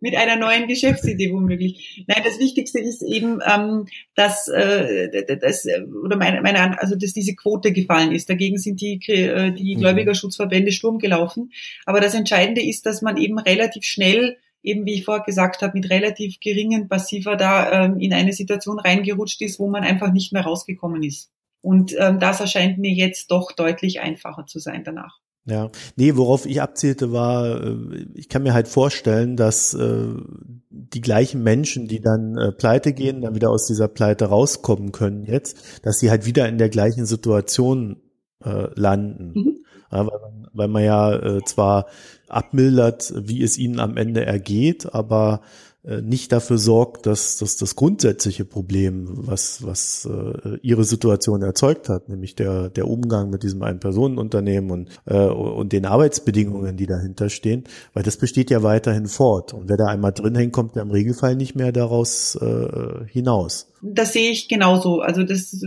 mit einer neuen Geschäftsidee womöglich. Nein, das Wichtigste ist eben, ähm, dass, äh, dass oder meine, meine, also dass diese Quote gefallen ist. Dagegen sind die äh, die mhm. Gläubigerschutzverbände Sturm gelaufen. Aber das Entscheidende ist, dass man eben relativ schnell eben wie ich vorher gesagt habe, mit relativ geringen Passiver da ähm, in eine Situation reingerutscht ist, wo man einfach nicht mehr rausgekommen ist. Und ähm, das erscheint mir jetzt doch deutlich einfacher zu sein danach. Ja, nee, worauf ich abzielte war, äh, ich kann mir halt vorstellen, dass äh, die gleichen Menschen, die dann äh, pleite gehen, dann wieder aus dieser Pleite rauskommen können jetzt, dass sie halt wieder in der gleichen Situation äh, landen. Mhm. Ja, weil, man, weil man ja äh, zwar abmildert, wie es ihnen am Ende ergeht, aber nicht dafür sorgt, dass, dass das grundsätzliche Problem, was, was äh, ihre Situation erzeugt hat, nämlich der, der Umgang mit diesem Ein-Personen-Unternehmen und, äh, und den Arbeitsbedingungen, die dahinter stehen, weil das besteht ja weiterhin fort. Und wer da einmal drin hängt, kommt ja im Regelfall nicht mehr daraus äh, hinaus. Das sehe ich genauso. Also das,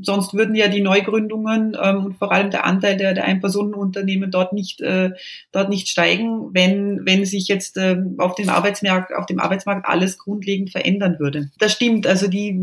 sonst würden ja die Neugründungen ähm, und vor allem der Anteil der, der Ein-Personen-Unternehmen dort nicht, äh, dort nicht steigen, wenn, wenn sich jetzt äh, auf dem Arbeitsmarkt, auf dem Arbeitsmarkt alles grundlegend verändern würde. Das stimmt. Also die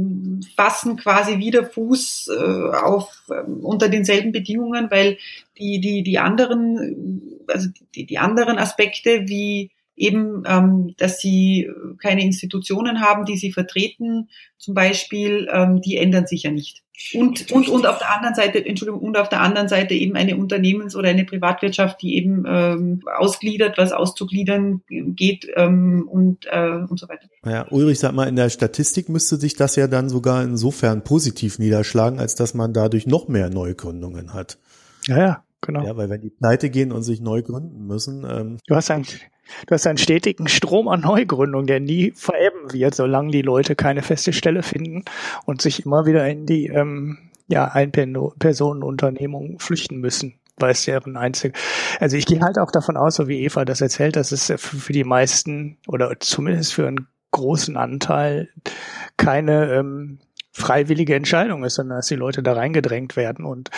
fassen quasi wieder Fuß äh, auf äh, unter denselben Bedingungen, weil die, die, die anderen, also die, die anderen Aspekte wie eben, ähm, dass sie keine Institutionen haben, die sie vertreten, zum Beispiel, ähm, die ändern sich ja nicht. Und, und, und auf der anderen Seite, Entschuldigung, und auf der anderen Seite eben eine Unternehmens- oder eine Privatwirtschaft, die eben ähm, ausgliedert, was auszugliedern geht ähm, und, äh, und so weiter. Ja, Ulrich, sag mal, in der Statistik müsste sich das ja dann sogar insofern positiv niederschlagen, als dass man dadurch noch mehr Neugründungen hat. Ja, ja, genau. Ja, weil wenn die pleite gehen und sich neu gründen müssen. Ähm, du hast eigentlich Du hast einen stetigen Strom an Neugründung, der nie verebben wird, solange die Leute keine feste Stelle finden und sich immer wieder in die ähm, ja, Ein-Personen-Unternehmung flüchten müssen weil es deren einzige. Also ich gehe halt auch davon aus, so wie Eva das erzählt, dass es für die meisten oder zumindest für einen großen Anteil keine ähm, freiwillige Entscheidung ist, sondern dass die Leute da reingedrängt werden. Und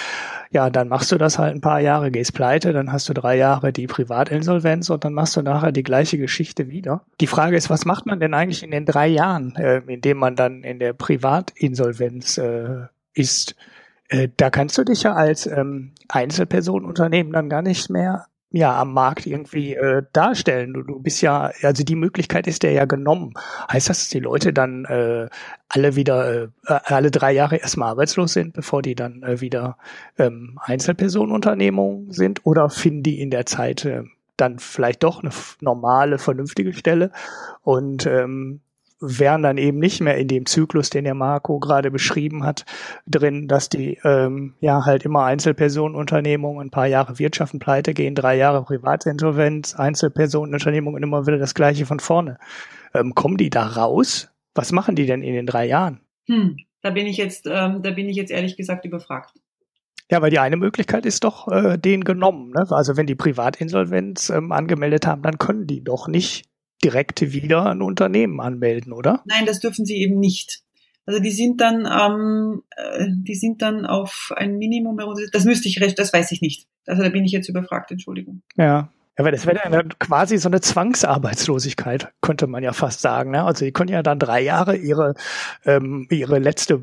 ja, dann machst du das halt ein paar Jahre, gehst pleite, dann hast du drei Jahre die Privatinsolvenz und dann machst du nachher die gleiche Geschichte wieder. Die Frage ist, was macht man denn eigentlich in den drei Jahren, äh, in dem man dann in der Privatinsolvenz äh, ist? Äh, da kannst du dich ja als ähm, Einzelpersonenunternehmen dann gar nicht mehr ja am Markt irgendwie äh, darstellen. Du, du bist ja, also die Möglichkeit ist dir ja genommen. Heißt das, dass die Leute dann äh, alle wieder, äh, alle drei Jahre erstmal arbeitslos sind, bevor die dann äh, wieder ähm, Einzelpersonenunternehmungen sind? Oder finden die in der Zeit äh, dann vielleicht doch eine normale, vernünftige Stelle und ähm, wären dann eben nicht mehr in dem Zyklus, den der Marco gerade beschrieben hat, drin, dass die ähm, ja halt immer Einzelpersonenunternehmungen, ein paar Jahre Wirtschaften pleite gehen, drei Jahre Privatinsolvenz, Einzelpersonenunternehmungen immer wieder das gleiche von vorne. Ähm, kommen die da raus? Was machen die denn in den drei Jahren? Hm, da bin ich jetzt, ähm, da bin ich jetzt ehrlich gesagt überfragt. Ja, weil die eine Möglichkeit ist doch äh, den genommen. Ne? Also wenn die Privatinsolvenz ähm, angemeldet haben, dann können die doch nicht direkt wieder ein Unternehmen anmelden, oder? Nein, das dürfen sie eben nicht. Also die sind dann, ähm, äh, die sind dann auf ein Minimum, das müsste ich recht, das weiß ich nicht. Also da bin ich jetzt überfragt, Entschuldigung. Ja. Ja, weil das wäre dann quasi so eine Zwangsarbeitslosigkeit, könnte man ja fast sagen. Ne? Also die können ja dann drei Jahre ihre, ähm, ihre letzte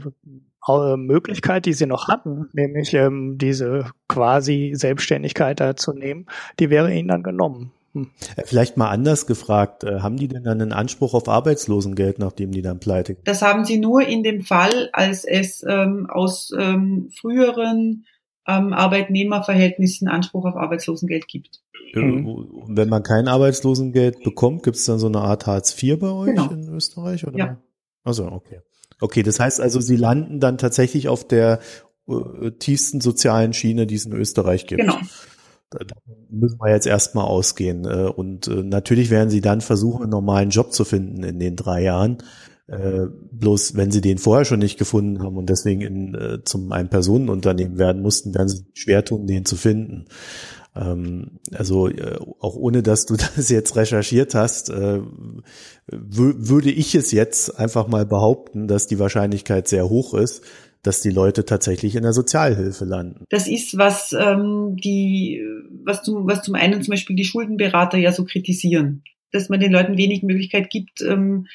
äh, Möglichkeit, die sie noch hatten, nämlich ähm, diese quasi Selbstständigkeit da zu nehmen, die wäre ihnen dann genommen. Hm. Vielleicht mal anders gefragt, äh, haben die denn dann einen Anspruch auf Arbeitslosengeld, nachdem die dann pleite? Das haben sie nur in dem Fall, als es ähm, aus ähm, früheren ähm, Arbeitnehmerverhältnissen Anspruch auf Arbeitslosengeld gibt. Mhm. Wenn man kein Arbeitslosengeld bekommt, gibt es dann so eine Art Hartz IV bei euch genau. in Österreich? Oder? Ja. Also okay. Okay, das heißt also, sie landen dann tatsächlich auf der äh, tiefsten sozialen Schiene, die es in Österreich gibt. Genau. Da müssen wir jetzt erstmal ausgehen. Äh, und äh, natürlich werden sie dann versuchen, einen normalen Job zu finden in den drei Jahren. Äh, bloß wenn sie den vorher schon nicht gefunden haben und deswegen in, äh, zum Ein-Personen-Unternehmen werden mussten, werden sie schwer tun, den zu finden. Ähm, also äh, auch ohne, dass du das jetzt recherchiert hast, äh, würde ich es jetzt einfach mal behaupten, dass die Wahrscheinlichkeit sehr hoch ist, dass die Leute tatsächlich in der Sozialhilfe landen. Das ist, was ähm, die, was zum, was zum einen zum Beispiel die Schuldenberater ja so kritisieren, dass man den Leuten wenig Möglichkeit gibt, ähm,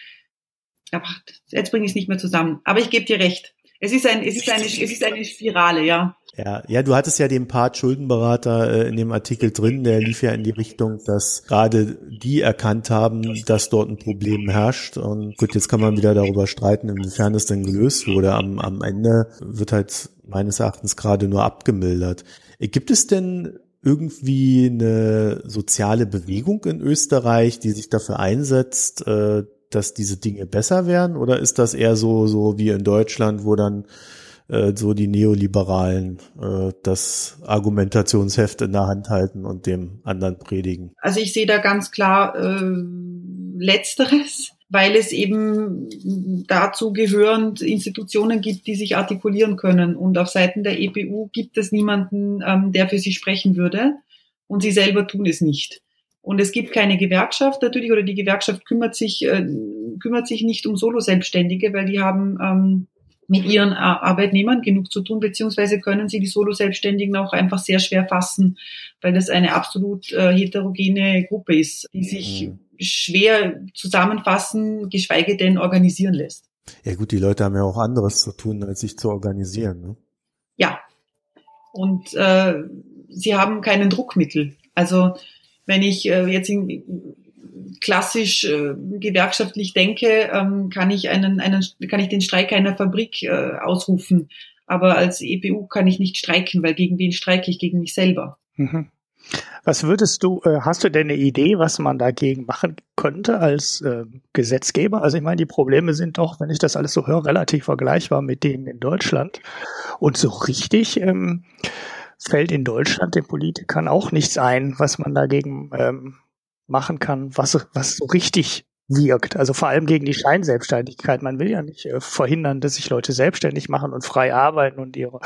aber jetzt bringe ich es nicht mehr zusammen. Aber ich gebe dir recht. Es ist ein, es ist eine, es ist eine Spirale, ja. Ja, ja, du hattest ja den Part Schuldenberater äh, in dem Artikel drin, der lief ja in die Richtung, dass gerade die erkannt haben, dass dort ein Problem herrscht. Und gut, jetzt kann man wieder darüber streiten, inwiefern es denn gelöst wurde. Am, am Ende wird halt meines Erachtens gerade nur abgemildert. Gibt es denn irgendwie eine soziale Bewegung in Österreich, die sich dafür einsetzt, äh, dass diese Dinge besser werden? Oder ist das eher so, so wie in Deutschland, wo dann äh, so die Neoliberalen äh, das Argumentationsheft in der Hand halten und dem anderen predigen? Also ich sehe da ganz klar äh, Letzteres weil es eben dazu gehörend Institutionen gibt, die sich artikulieren können. Und auf Seiten der EPU gibt es niemanden, ähm, der für sie sprechen würde. Und sie selber tun es nicht. Und es gibt keine Gewerkschaft natürlich, oder die Gewerkschaft kümmert sich, äh, kümmert sich nicht um Solo-Selbstständige, weil die haben ähm, mit ihren Arbeitnehmern genug zu tun, beziehungsweise können sie die Solo-Selbstständigen auch einfach sehr schwer fassen, weil das eine absolut äh, heterogene Gruppe ist, die sich mhm. schwer zusammenfassen, geschweige denn organisieren lässt. Ja gut, die Leute haben ja auch anderes zu tun, als sich zu organisieren. Ne? Ja. Und äh, sie haben keinen Druckmittel. Also wenn ich äh, jetzt in, klassisch äh, gewerkschaftlich denke, ähm, kann ich einen, einen, kann ich den Streik einer Fabrik äh, ausrufen. Aber als EPU kann ich nicht streiken, weil gegen wen streike ich? Gegen mich selber. Mhm. Was würdest du, äh, hast du denn eine Idee, was man dagegen machen könnte als äh, Gesetzgeber? Also ich meine, die Probleme sind doch, wenn ich das alles so höre, relativ vergleichbar mit denen in Deutschland. Und so richtig ähm, fällt in Deutschland den Politikern auch nichts ein, was man dagegen ähm, machen kann, was, was so richtig wirkt. Also vor allem gegen die Scheinselbstständigkeit. Man will ja nicht äh, verhindern, dass sich Leute selbstständig machen und frei arbeiten und ihre,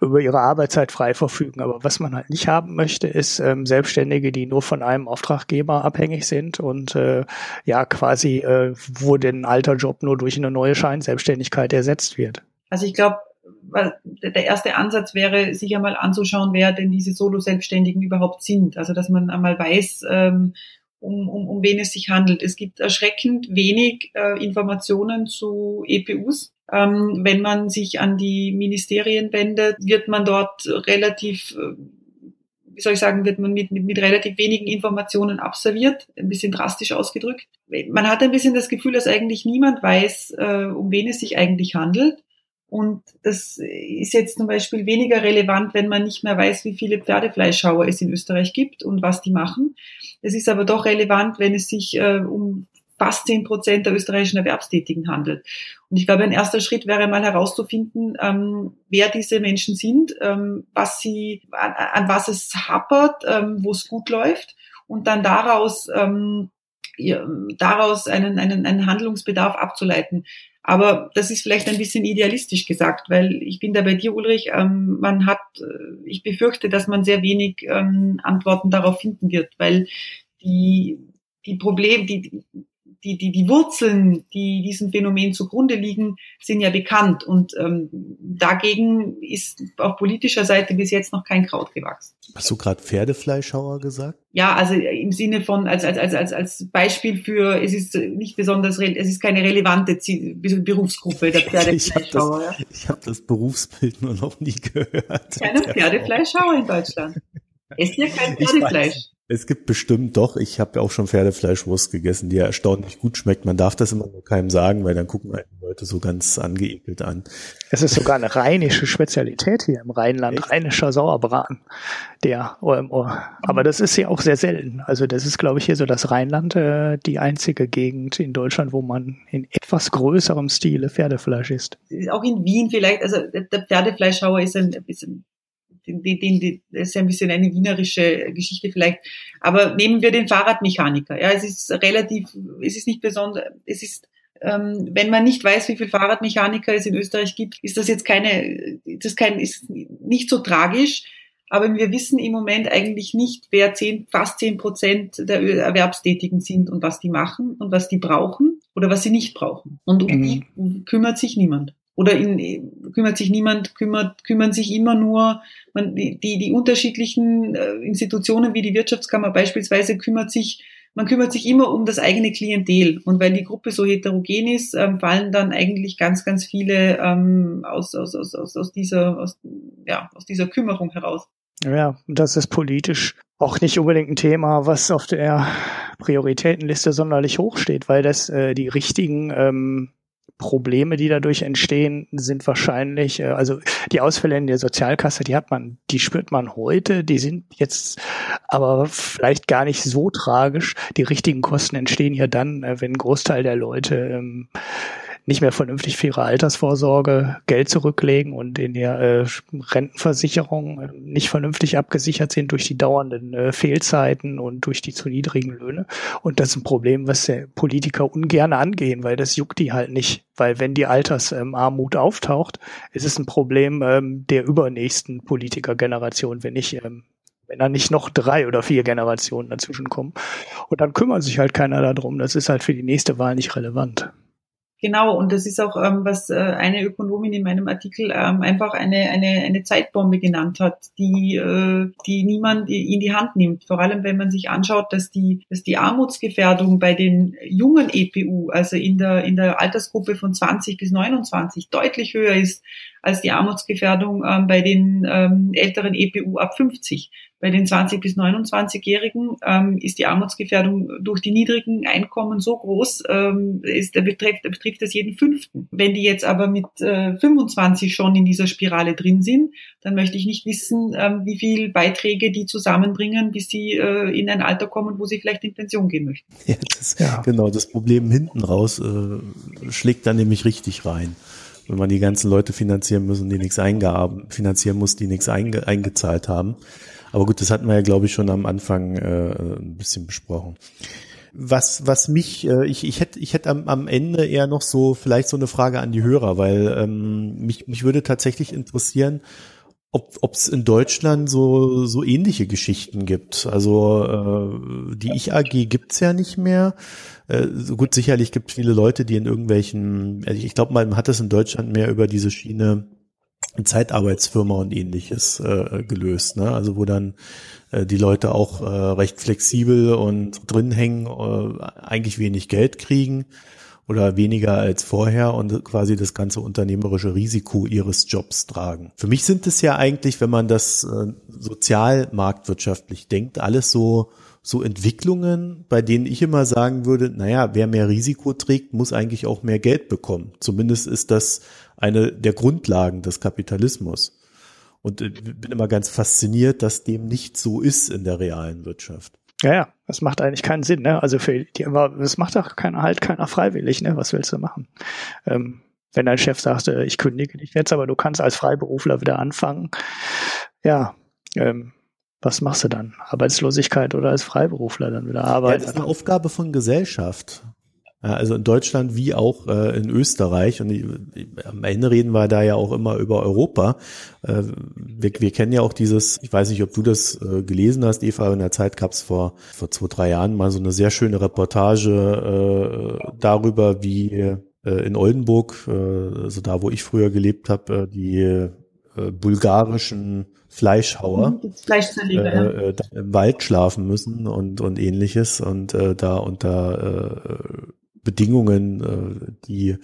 über ihre Arbeitszeit frei verfügen. Aber was man halt nicht haben möchte, ist ähm, Selbstständige, die nur von einem Auftraggeber abhängig sind und äh, ja quasi, äh, wo den alter Job nur durch eine neue Scheinselbstständigkeit ersetzt wird. Also ich glaube, der erste Ansatz wäre, sich einmal anzuschauen, wer denn diese Solo-Selbstständigen überhaupt sind. Also dass man einmal weiß, ähm, um, um, um wen es sich handelt. Es gibt erschreckend wenig äh, Informationen zu EPUs. Ähm, wenn man sich an die Ministerien wendet, wird man dort relativ, äh, wie soll ich sagen, wird man mit, mit, mit relativ wenigen Informationen abserviert, ein bisschen drastisch ausgedrückt. Man hat ein bisschen das Gefühl, dass eigentlich niemand weiß, äh, um wen es sich eigentlich handelt. Und das ist jetzt zum Beispiel weniger relevant, wenn man nicht mehr weiß, wie viele Pferdefleischschauer es in Österreich gibt und was die machen. Es ist aber doch relevant, wenn es sich äh, um fast zehn Prozent der österreichischen Erwerbstätigen handelt. Und ich glaube, ein erster Schritt wäre mal herauszufinden, ähm, wer diese Menschen sind, ähm, was sie, an, an was es hapert, ähm, wo es gut läuft und dann daraus ähm, daraus einen, einen, einen Handlungsbedarf abzuleiten. Aber das ist vielleicht ein bisschen idealistisch gesagt, weil ich bin da bei dir, Ulrich, ähm, man hat, äh, ich befürchte, dass man sehr wenig ähm, Antworten darauf finden wird, weil die, die Probleme, die, die, die, die Wurzeln, die diesem Phänomen zugrunde liegen, sind ja bekannt. Und ähm, dagegen ist auf politischer Seite bis jetzt noch kein Kraut gewachsen. Hast du gerade Pferdefleischhauer gesagt? Ja, also im Sinne von als, als, als, als, als Beispiel für, es ist nicht besonders, es ist keine relevante Berufsgruppe der Pferdefleischhauer. Ich habe das, hab das Berufsbild nur noch nie gehört. Keine Pferdefleischhauer in Deutschland. Esst ihr kein Pferdefleisch? Es gibt bestimmt doch, ich habe ja auch schon Pferdefleischwurst gegessen, die ja erstaunlich gut schmeckt. Man darf das immer nur keinem sagen, weil dann gucken einen Leute so ganz angeekelt an. Es ist sogar eine rheinische Spezialität hier im Rheinland, Echt? rheinischer Sauerbraten. Der, oh, aber das ist ja auch sehr selten. Also das ist, glaube ich, hier so das Rheinland, äh, die einzige Gegend in Deutschland, wo man in etwas größerem Stile Pferdefleisch isst. Auch in Wien vielleicht, also der Pferdefleischhauer ist ein bisschen den, den, den, das ist ein bisschen eine wienerische Geschichte vielleicht. Aber nehmen wir den Fahrradmechaniker. Ja, es ist relativ, es ist nicht besonders, es ist, ähm, wenn man nicht weiß, wie viel Fahrradmechaniker es in Österreich gibt, ist das jetzt keine, das kein, ist nicht so tragisch. Aber wir wissen im Moment eigentlich nicht, wer zehn, fast zehn Prozent der Erwerbstätigen sind und was die machen und was die brauchen oder was sie nicht brauchen. Und um mhm. die kümmert sich niemand oder in, kümmert sich niemand, kümmert, kümmern sich immer nur, man, die, die unterschiedlichen äh, Institutionen wie die Wirtschaftskammer beispielsweise kümmert sich, man kümmert sich immer um das eigene Klientel. Und weil die Gruppe so heterogen ist, ähm, fallen dann eigentlich ganz, ganz viele ähm, aus, aus, aus, aus, aus, dieser, aus, ja, aus dieser Kümmerung heraus. Ja, das ist politisch auch nicht unbedingt ein Thema, was auf der Prioritätenliste sonderlich hoch steht, weil das äh, die richtigen ähm, Probleme, die dadurch entstehen, sind wahrscheinlich, äh, also die Ausfälle in der Sozialkasse, die hat man, die spürt man heute, die sind jetzt aber vielleicht gar nicht so tragisch. Die richtigen Kosten entstehen ja dann, äh, wenn ein Großteil der Leute ähm, nicht mehr vernünftig für ihre Altersvorsorge Geld zurücklegen und in der äh, Rentenversicherung äh, nicht vernünftig abgesichert sind durch die dauernden äh, Fehlzeiten und durch die zu niedrigen Löhne. Und das ist ein Problem, was der Politiker ungern angehen, weil das juckt die halt nicht. Weil wenn die Altersarmut ähm, auftaucht, ist es ein Problem ähm, der übernächsten Politikergeneration, wenn nicht ähm, wenn da nicht noch drei oder vier Generationen dazwischen kommen. Und dann kümmert sich halt keiner darum. Das ist halt für die nächste Wahl nicht relevant. Genau, und das ist auch, ähm, was äh, eine Ökonomin in meinem Artikel ähm, einfach eine, eine, eine Zeitbombe genannt hat, die, äh, die niemand in die Hand nimmt. Vor allem, wenn man sich anschaut, dass die, dass die Armutsgefährdung bei den jungen EPU, also in der, in der Altersgruppe von 20 bis 29, deutlich höher ist als die Armutsgefährdung ähm, bei den ähm, älteren EPU ab 50. Bei den 20 bis 29-Jährigen ähm, ist die Armutsgefährdung durch die niedrigen Einkommen so groß, ähm, ist, der betrifft, betrifft das jeden Fünften. Wenn die jetzt aber mit äh, 25 schon in dieser Spirale drin sind, dann möchte ich nicht wissen, ähm, wie viel Beiträge die zusammenbringen, bis sie äh, in ein Alter kommen, wo sie vielleicht in Pension gehen möchten. Ja, das, ja. Genau, das Problem hinten raus äh, schlägt dann nämlich richtig rein wenn man die ganzen Leute finanzieren muss, die nichts eingehaben, finanzieren muss, die nichts einge, eingezahlt haben. Aber gut, das hatten wir ja, glaube ich, schon am Anfang äh, ein bisschen besprochen. Was, was mich, äh, ich, ich hätte, ich hätte am, am Ende eher noch so vielleicht so eine Frage an die Hörer, weil ähm, mich, mich würde tatsächlich interessieren, ob es in Deutschland so so ähnliche Geschichten gibt. Also äh, die Ich AG gibt's ja nicht mehr. Äh, gut, sicherlich gibt es viele Leute, die in irgendwelchen, also ich glaube, man hat es in Deutschland mehr über diese Schiene Zeitarbeitsfirma und ähnliches äh, gelöst, ne? Also wo dann äh, die Leute auch äh, recht flexibel und drin hängen, äh, eigentlich wenig Geld kriegen oder weniger als vorher und quasi das ganze unternehmerische Risiko ihres Jobs tragen. Für mich sind es ja eigentlich, wenn man das äh, sozial marktwirtschaftlich denkt, alles so so Entwicklungen, bei denen ich immer sagen würde, naja, wer mehr Risiko trägt, muss eigentlich auch mehr Geld bekommen. Zumindest ist das eine der Grundlagen des Kapitalismus. Und ich äh, bin immer ganz fasziniert, dass dem nicht so ist in der realen Wirtschaft. Ja, ja, das macht eigentlich keinen Sinn, ne? Also für die, das macht doch keiner halt keiner freiwillig, ne? Was willst du machen? Ähm, wenn dein Chef sagt, äh, ich kündige dich jetzt, aber du kannst als Freiberufler wieder anfangen, ja, ähm, was machst du dann? Arbeitslosigkeit oder als Freiberufler dann wieder arbeiten? Ja, das ist eine Aufgabe von Gesellschaft. Also in Deutschland wie auch äh, in Österreich. Und ich, am Ende reden wir da ja auch immer über Europa. Äh, wir, wir kennen ja auch dieses, ich weiß nicht, ob du das äh, gelesen hast, Eva, in der Zeit gab es vor, vor zwei, drei Jahren mal so eine sehr schöne Reportage äh, darüber, wie äh, in Oldenburg, äh, also da wo ich früher gelebt habe, äh, die äh, bulgarischen Fleischhauer äh, äh, im Wald schlafen müssen und und ähnliches und äh, da unter äh, Bedingungen, äh, die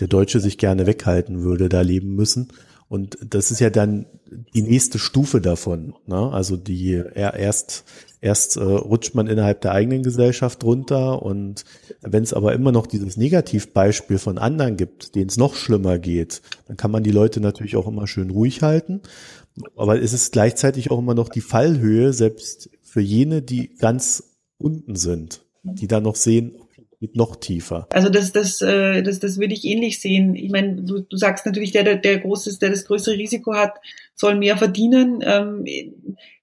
der Deutsche sich gerne weghalten würde, da leben müssen. Und das ist ja dann die nächste Stufe davon. Ne? Also die erst erst äh, rutscht man innerhalb der eigenen Gesellschaft runter und wenn es aber immer noch dieses Negativbeispiel von anderen gibt, denen es noch schlimmer geht, dann kann man die Leute natürlich auch immer schön ruhig halten. Aber es ist gleichzeitig auch immer noch die Fallhöhe, selbst für jene, die ganz unten sind, die da noch sehen, geht noch tiefer. Also das, das, äh, das, das würde ich ähnlich sehen. Ich meine, du, du sagst natürlich, der, der, der großes, der das größere Risiko hat, soll mehr verdienen. Ähm,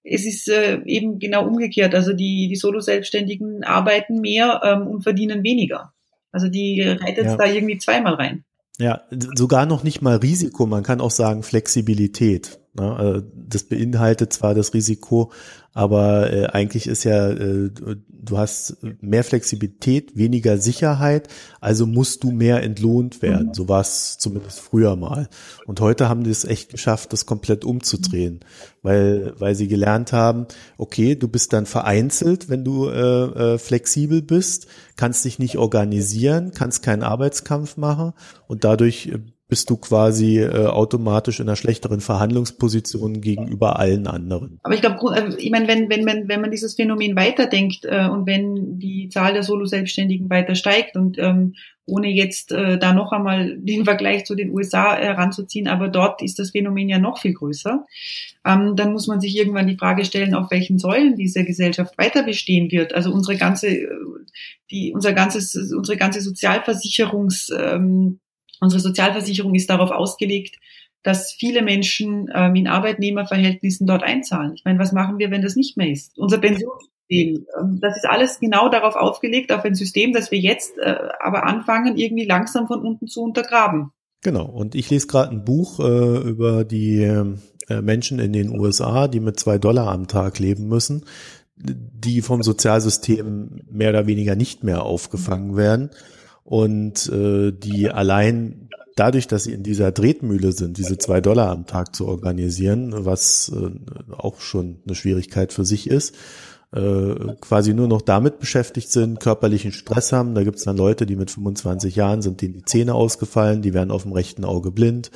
es ist äh, eben genau umgekehrt. Also die, die Solo-Selbstständigen arbeiten mehr ähm, und verdienen weniger. Also die reitet ja. da irgendwie zweimal rein. Ja, sogar noch nicht mal Risiko, man kann auch sagen Flexibilität. Ne? Äh, das beinhaltet zwar das Risiko, aber äh, eigentlich ist ja, äh, du hast mehr Flexibilität, weniger Sicherheit, also musst du mehr entlohnt werden. Mhm. So war es zumindest früher mal. Und heute haben die es echt geschafft, das komplett umzudrehen, weil, weil sie gelernt haben, okay, du bist dann vereinzelt, wenn du äh, äh, flexibel bist, kannst dich nicht organisieren, kannst keinen Arbeitskampf machen und dadurch äh, bist du quasi äh, automatisch in einer schlechteren Verhandlungsposition gegenüber allen anderen. Aber ich glaube, äh, ich meine, wenn, wenn, wenn, wenn man dieses Phänomen weiterdenkt äh, und wenn die Zahl der Solo-Selbstständigen weiter steigt und ähm, ohne jetzt äh, da noch einmal den Vergleich zu den USA heranzuziehen, aber dort ist das Phänomen ja noch viel größer, ähm, dann muss man sich irgendwann die Frage stellen, auf welchen Säulen diese Gesellschaft weiter bestehen wird. Also unsere ganze, äh, die, unser ganzes, unsere ganze Sozialversicherungs ähm, Unsere Sozialversicherung ist darauf ausgelegt, dass viele Menschen ähm, in Arbeitnehmerverhältnissen dort einzahlen. Ich meine, was machen wir, wenn das nicht mehr ist? Unser Pensionssystem, ähm, das ist alles genau darauf aufgelegt, auf ein System, das wir jetzt äh, aber anfangen, irgendwie langsam von unten zu untergraben. Genau. Und ich lese gerade ein Buch äh, über die äh, Menschen in den USA, die mit zwei Dollar am Tag leben müssen, die vom Sozialsystem mehr oder weniger nicht mehr aufgefangen werden und äh, die allein dadurch, dass sie in dieser Tretmühle sind, diese zwei Dollar am Tag zu organisieren, was äh, auch schon eine Schwierigkeit für sich ist, äh, quasi nur noch damit beschäftigt sind, körperlichen Stress haben. Da gibt es dann Leute, die mit 25 Jahren sind, denen die Zähne ausgefallen, die werden auf dem rechten Auge blind,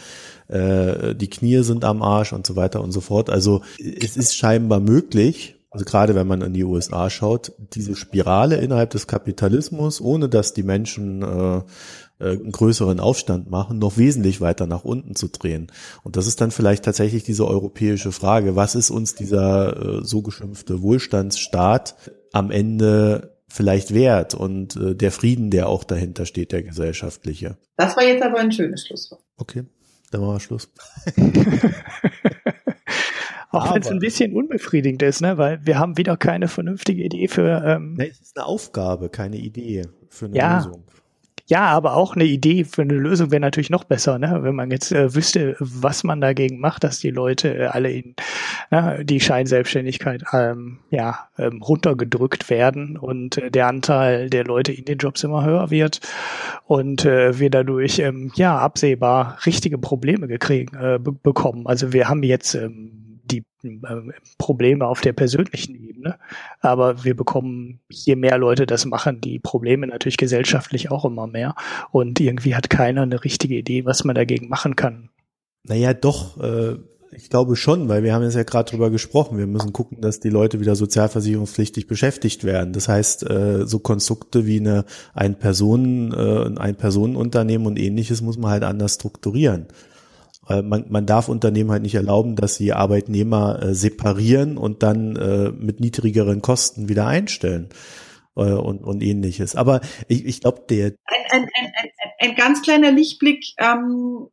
äh, die Knie sind am Arsch und so weiter und so fort. Also es ist scheinbar möglich, also gerade wenn man in die USA schaut, diese Spirale innerhalb des Kapitalismus, ohne dass die Menschen äh, äh, einen größeren Aufstand machen, noch wesentlich weiter nach unten zu drehen. Und das ist dann vielleicht tatsächlich diese europäische Frage, was ist uns dieser äh, so geschimpfte Wohlstandsstaat am Ende vielleicht wert und äh, der Frieden, der auch dahinter steht, der gesellschaftliche. Das war jetzt aber ein schönes Schlusswort. Okay, dann machen wir Schluss. Auch wenn es ein bisschen unbefriedigend ist, ne? weil wir haben wieder keine vernünftige Idee für. Ähm, nee, es ist eine Aufgabe, keine Idee für eine ja, Lösung. Ja, aber auch eine Idee für eine Lösung wäre natürlich noch besser, ne? wenn man jetzt äh, wüsste, was man dagegen macht, dass die Leute äh, alle in ne, die Scheinselbstständigkeit ähm, ja, ähm, runtergedrückt werden und äh, der Anteil der Leute in den Jobs immer höher wird und äh, wir dadurch ähm, ja absehbar richtige Probleme gekriegt, äh, bekommen. Also wir haben jetzt ähm, die äh, Probleme auf der persönlichen Ebene. Aber wir bekommen, je mehr Leute das machen, die Probleme natürlich gesellschaftlich auch immer mehr. Und irgendwie hat keiner eine richtige Idee, was man dagegen machen kann. Naja, doch, äh, ich glaube schon, weil wir haben jetzt ja gerade drüber gesprochen. Wir müssen gucken, dass die Leute wieder sozialversicherungspflichtig beschäftigt werden. Das heißt, äh, so Konstrukte wie eine ein Personen, äh, ein Personenunternehmen und ähnliches muss man halt anders strukturieren. Man, man darf Unternehmen halt nicht erlauben, dass sie Arbeitnehmer äh, separieren und dann äh, mit niedrigeren Kosten wieder einstellen äh, und, und ähnliches. Aber ich, ich glaube, der ein, ein, ein, ein, ein ganz kleiner Lichtblick ähm,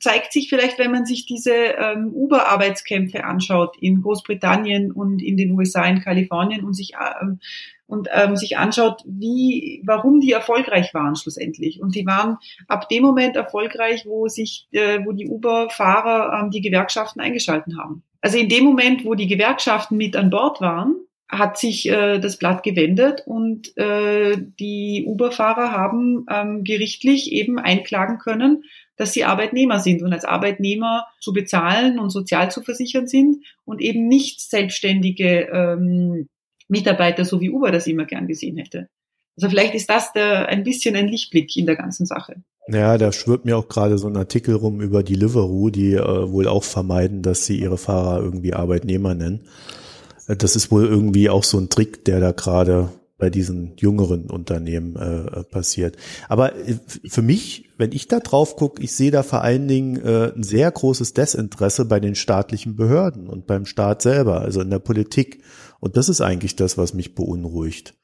zeigt sich vielleicht, wenn man sich diese ähm, Uber-Arbeitskämpfe anschaut in Großbritannien und in den USA, in Kalifornien und sich ähm, und ähm, sich anschaut, wie, warum die erfolgreich waren schlussendlich. Und die waren ab dem Moment erfolgreich, wo sich, äh, wo die Uber-Fahrer ähm, die Gewerkschaften eingeschalten haben. Also in dem Moment, wo die Gewerkschaften mit an Bord waren, hat sich äh, das Blatt gewendet und äh, die Uber-Fahrer haben ähm, gerichtlich eben einklagen können, dass sie Arbeitnehmer sind und als Arbeitnehmer zu bezahlen und sozial zu versichern sind und eben nicht selbstständige ähm, Mitarbeiter, so wie Uber das immer gern gesehen hätte. Also vielleicht ist das der, ein bisschen ein Lichtblick in der ganzen Sache. Ja, da schwirrt mir auch gerade so ein Artikel rum über die Deliveroo, die äh, wohl auch vermeiden, dass sie ihre Fahrer irgendwie Arbeitnehmer nennen. Äh, das ist wohl irgendwie auch so ein Trick, der da gerade bei diesen jüngeren Unternehmen äh, passiert. Aber äh, für mich, wenn ich da drauf gucke, ich sehe da vor allen Dingen äh, ein sehr großes Desinteresse bei den staatlichen Behörden und beim Staat selber, also in der Politik. Und das ist eigentlich das, was mich beunruhigt.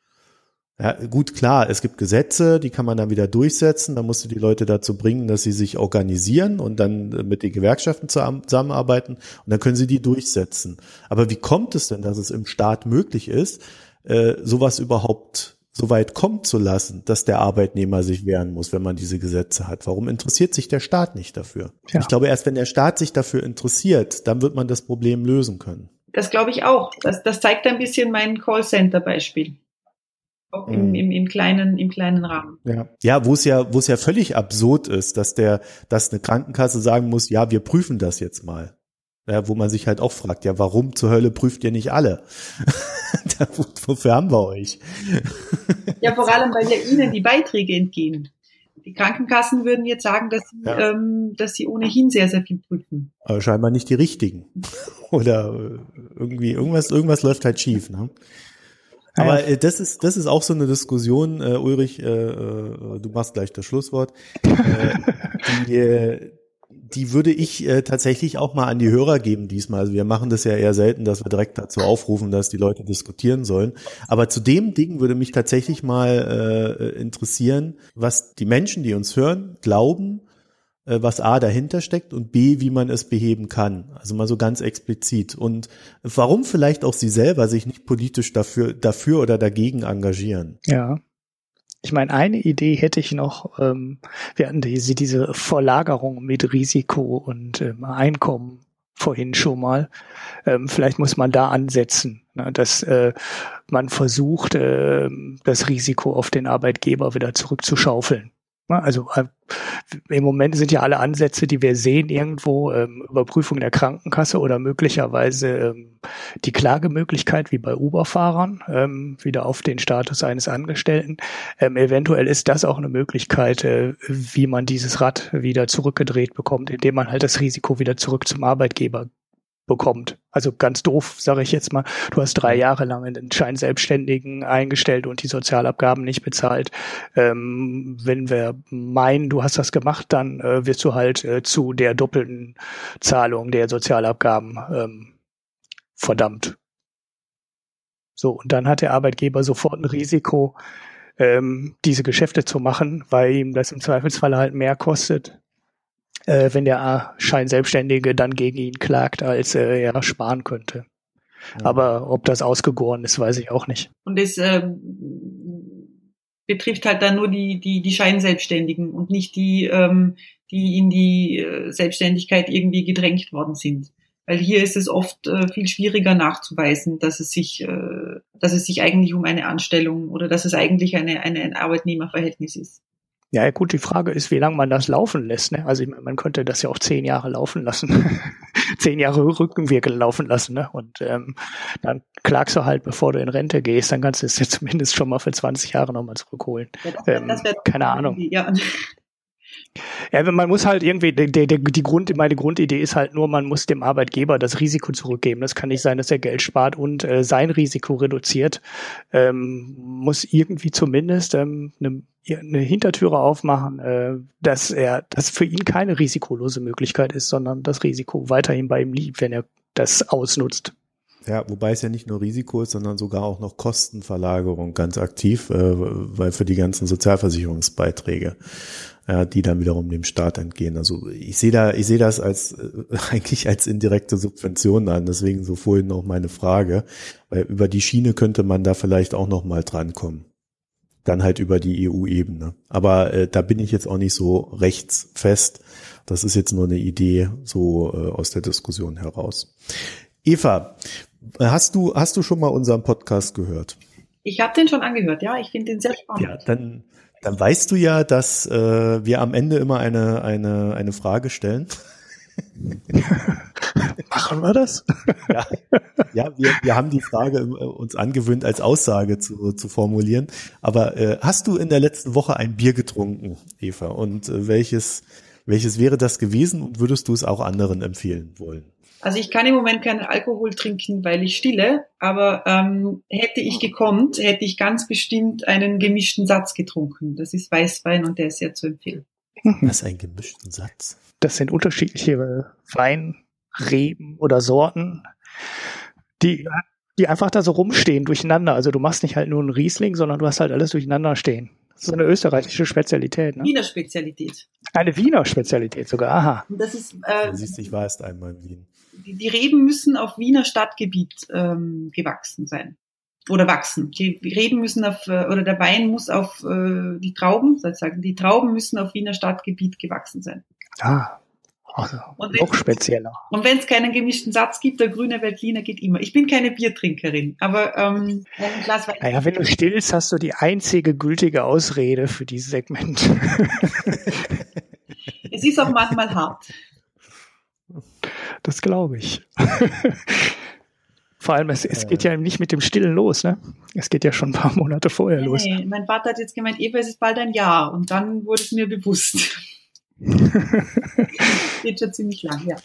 Ja, gut, klar, es gibt Gesetze, die kann man dann wieder durchsetzen. Da musst du die Leute dazu bringen, dass sie sich organisieren und dann mit den Gewerkschaften zusammenarbeiten und dann können sie die durchsetzen. Aber wie kommt es denn, dass es im Staat möglich ist, äh, sowas überhaupt so weit kommen zu lassen, dass der Arbeitnehmer sich wehren muss, wenn man diese Gesetze hat? Warum interessiert sich der Staat nicht dafür? Ja. Ich glaube, erst wenn der Staat sich dafür interessiert, dann wird man das Problem lösen können. Das glaube ich auch. Das, das zeigt ein bisschen mein Callcenter-Beispiel. Auch im, mhm. im, im, kleinen, im kleinen Rahmen. Ja, ja wo es ja, wo es ja völlig absurd ist, dass der, dass eine Krankenkasse sagen muss, ja, wir prüfen das jetzt mal. Ja, wo man sich halt auch fragt, ja, warum zur Hölle prüft ihr nicht alle? Wofür haben wir euch? ja, vor allem, weil ja ihnen die Beiträge entgehen. Die Krankenkassen würden jetzt sagen, dass sie, ja. ähm, dass sie ohnehin sehr, sehr viel prüfen. Aber scheinbar nicht die richtigen. Oder äh, irgendwie, irgendwas, irgendwas läuft halt schief, ne? Aber äh, das ist das ist auch so eine Diskussion, äh, Ulrich. Äh, äh, du machst gleich das Schlusswort. Äh, die, äh, die würde ich äh, tatsächlich auch mal an die Hörer geben diesmal. Also wir machen das ja eher selten, dass wir direkt dazu aufrufen, dass die Leute diskutieren sollen. Aber zu dem Ding würde mich tatsächlich mal äh, interessieren, was die Menschen, die uns hören, glauben, äh, was A dahinter steckt und B, wie man es beheben kann. Also mal so ganz explizit. Und warum vielleicht auch Sie selber sich nicht politisch dafür, dafür oder dagegen engagieren. Ja. Ich meine, eine Idee hätte ich noch, ähm, wir hatten diese, diese Verlagerung mit Risiko und ähm, Einkommen vorhin schon mal. Ähm, vielleicht muss man da ansetzen, ne, dass äh, man versucht, äh, das Risiko auf den Arbeitgeber wieder zurückzuschaufeln. Ne? Also äh, im Moment sind ja alle Ansätze, die wir sehen, irgendwo ähm, Überprüfung der Krankenkasse oder möglicherweise ähm, die Klagemöglichkeit wie bei Uber-Fahrern ähm, wieder auf den Status eines Angestellten. Ähm, eventuell ist das auch eine Möglichkeit, äh, wie man dieses Rad wieder zurückgedreht bekommt, indem man halt das Risiko wieder zurück zum Arbeitgeber bekommt. Also ganz doof, sage ich jetzt mal, du hast drei Jahre lang einen Scheinselbstständigen eingestellt und die Sozialabgaben nicht bezahlt. Ähm, wenn wir meinen, du hast das gemacht, dann äh, wirst du halt äh, zu der doppelten Zahlung der Sozialabgaben ähm, verdammt. So, und dann hat der Arbeitgeber sofort ein Risiko, ähm, diese Geschäfte zu machen, weil ihm das im Zweifelsfall halt mehr kostet, äh, wenn der Scheinselbstständige dann gegen ihn klagt, als äh, er sparen könnte. Ja. Aber ob das ausgegoren ist, weiß ich auch nicht. Und es äh, betrifft halt dann nur die, die, die Scheinselbstständigen und nicht die, ähm, die in die äh, Selbstständigkeit irgendwie gedrängt worden sind. Weil hier ist es oft äh, viel schwieriger nachzuweisen, dass es sich, äh, dass es sich eigentlich um eine Anstellung oder dass es eigentlich eine, eine, ein Arbeitnehmerverhältnis ist. Ja, gut, die Frage ist, wie lange man das laufen lässt. Ne? Also man könnte das ja auch zehn Jahre laufen lassen, zehn Jahre Rückenwirkel laufen lassen. Ne? Und ähm, dann klagst du halt, bevor du in Rente gehst, dann kannst du es ja zumindest schon mal für 20 Jahre nochmal zurückholen. Ja, das ähm, das keine Ahnung. Ja. Ja, man muss halt irgendwie, die, die, die Grund, meine Grundidee ist halt nur, man muss dem Arbeitgeber das Risiko zurückgeben. Das kann nicht sein, dass er Geld spart und äh, sein Risiko reduziert. Ähm, muss irgendwie zumindest ähm, eine, eine Hintertüre aufmachen, äh, dass er, dass für ihn keine risikolose Möglichkeit ist, sondern das Risiko weiterhin bei ihm liegt, wenn er das ausnutzt. Ja, wobei es ja nicht nur Risiko ist, sondern sogar auch noch Kostenverlagerung ganz aktiv, äh, weil für die ganzen Sozialversicherungsbeiträge äh, die dann wiederum dem Staat entgehen. Also ich sehe da, ich sehe das als äh, eigentlich als indirekte Subvention an. Deswegen so vorhin noch meine Frage, weil über die Schiene könnte man da vielleicht auch noch mal drankommen. Dann halt über die EU-Ebene. Aber äh, da bin ich jetzt auch nicht so rechtsfest. Das ist jetzt nur eine Idee so äh, aus der Diskussion heraus. Eva, hast du hast du schon mal unseren Podcast gehört? Ich habe den schon angehört, ja. Ich finde den sehr spannend. Ja, dann dann weißt du ja, dass äh, wir am Ende immer eine, eine, eine Frage stellen. Machen wir das? Ja, ja wir, wir haben die Frage äh, uns angewöhnt, als Aussage zu, zu formulieren. Aber äh, hast du in der letzten Woche ein Bier getrunken, Eva? Und äh, welches, welches wäre das gewesen und würdest du es auch anderen empfehlen wollen? Also ich kann im Moment keinen Alkohol trinken, weil ich stille, aber ähm, hätte ich gekonnt, hätte ich ganz bestimmt einen gemischten Satz getrunken. Das ist Weißwein und der ist sehr zu empfehlen. Was ist ein gemischten Satz? Das sind unterschiedliche Weinreben oder Sorten, die, die einfach da so rumstehen durcheinander. Also du machst nicht halt nur einen Riesling, sondern du hast halt alles durcheinander stehen. Das ist eine österreichische Spezialität. Ne? Wiener Spezialität. Eine Wiener Spezialität sogar, aha. Das ist, äh, Du siehst, ich war erst einmal in Wien. Die, Reben müssen auf Wiener Stadtgebiet ähm, gewachsen sein. Oder wachsen. Die Reben müssen auf, äh, oder der Wein muss auf äh, die Trauben, sozusagen, die Trauben müssen auf Wiener Stadtgebiet gewachsen sein. Ah, also Und noch spezieller. Und wenn es keinen gemischten Satz gibt, der grüne Veltliner geht immer. Ich bin keine Biertrinkerin, aber ähm, ein Glas Wein. Naja, wenn du stillst, hast du die einzige gültige Ausrede für dieses Segment. Es ist auch manchmal hart. Das glaube ich. Vor allem, es, es geht ja nicht mit dem Stillen los, ne? Es geht ja schon ein paar Monate vorher los. Nee, mein Vater hat jetzt gemeint, Eva, es ist bald ein Jahr. Und dann wurde es mir bewusst. Geht schon ziemlich lang, ja.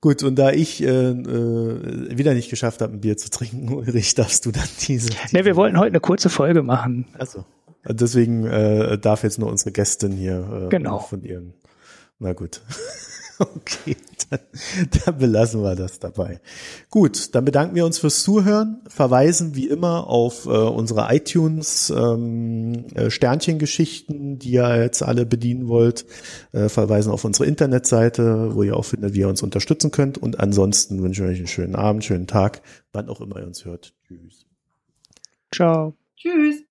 Gut, und da ich äh, äh, wieder nicht geschafft habe, ein Bier zu trinken, Ulrich, darfst du dann diese. Ne, wir wollten heute eine kurze Folge machen. Also, deswegen äh, darf jetzt nur unsere Gästin hier äh, Genau. von ihren. Na gut. Okay, dann, dann belassen wir das dabei. Gut, dann bedanken wir uns fürs Zuhören, verweisen wie immer auf äh, unsere iTunes ähm, äh, Sternchengeschichten, die ihr jetzt alle bedienen wollt, äh, verweisen auf unsere Internetseite, wo ihr auch findet, wie ihr uns unterstützen könnt. Und ansonsten wünsche ich euch einen schönen Abend, schönen Tag, wann auch immer ihr uns hört. Tschüss. Ciao. Tschüss.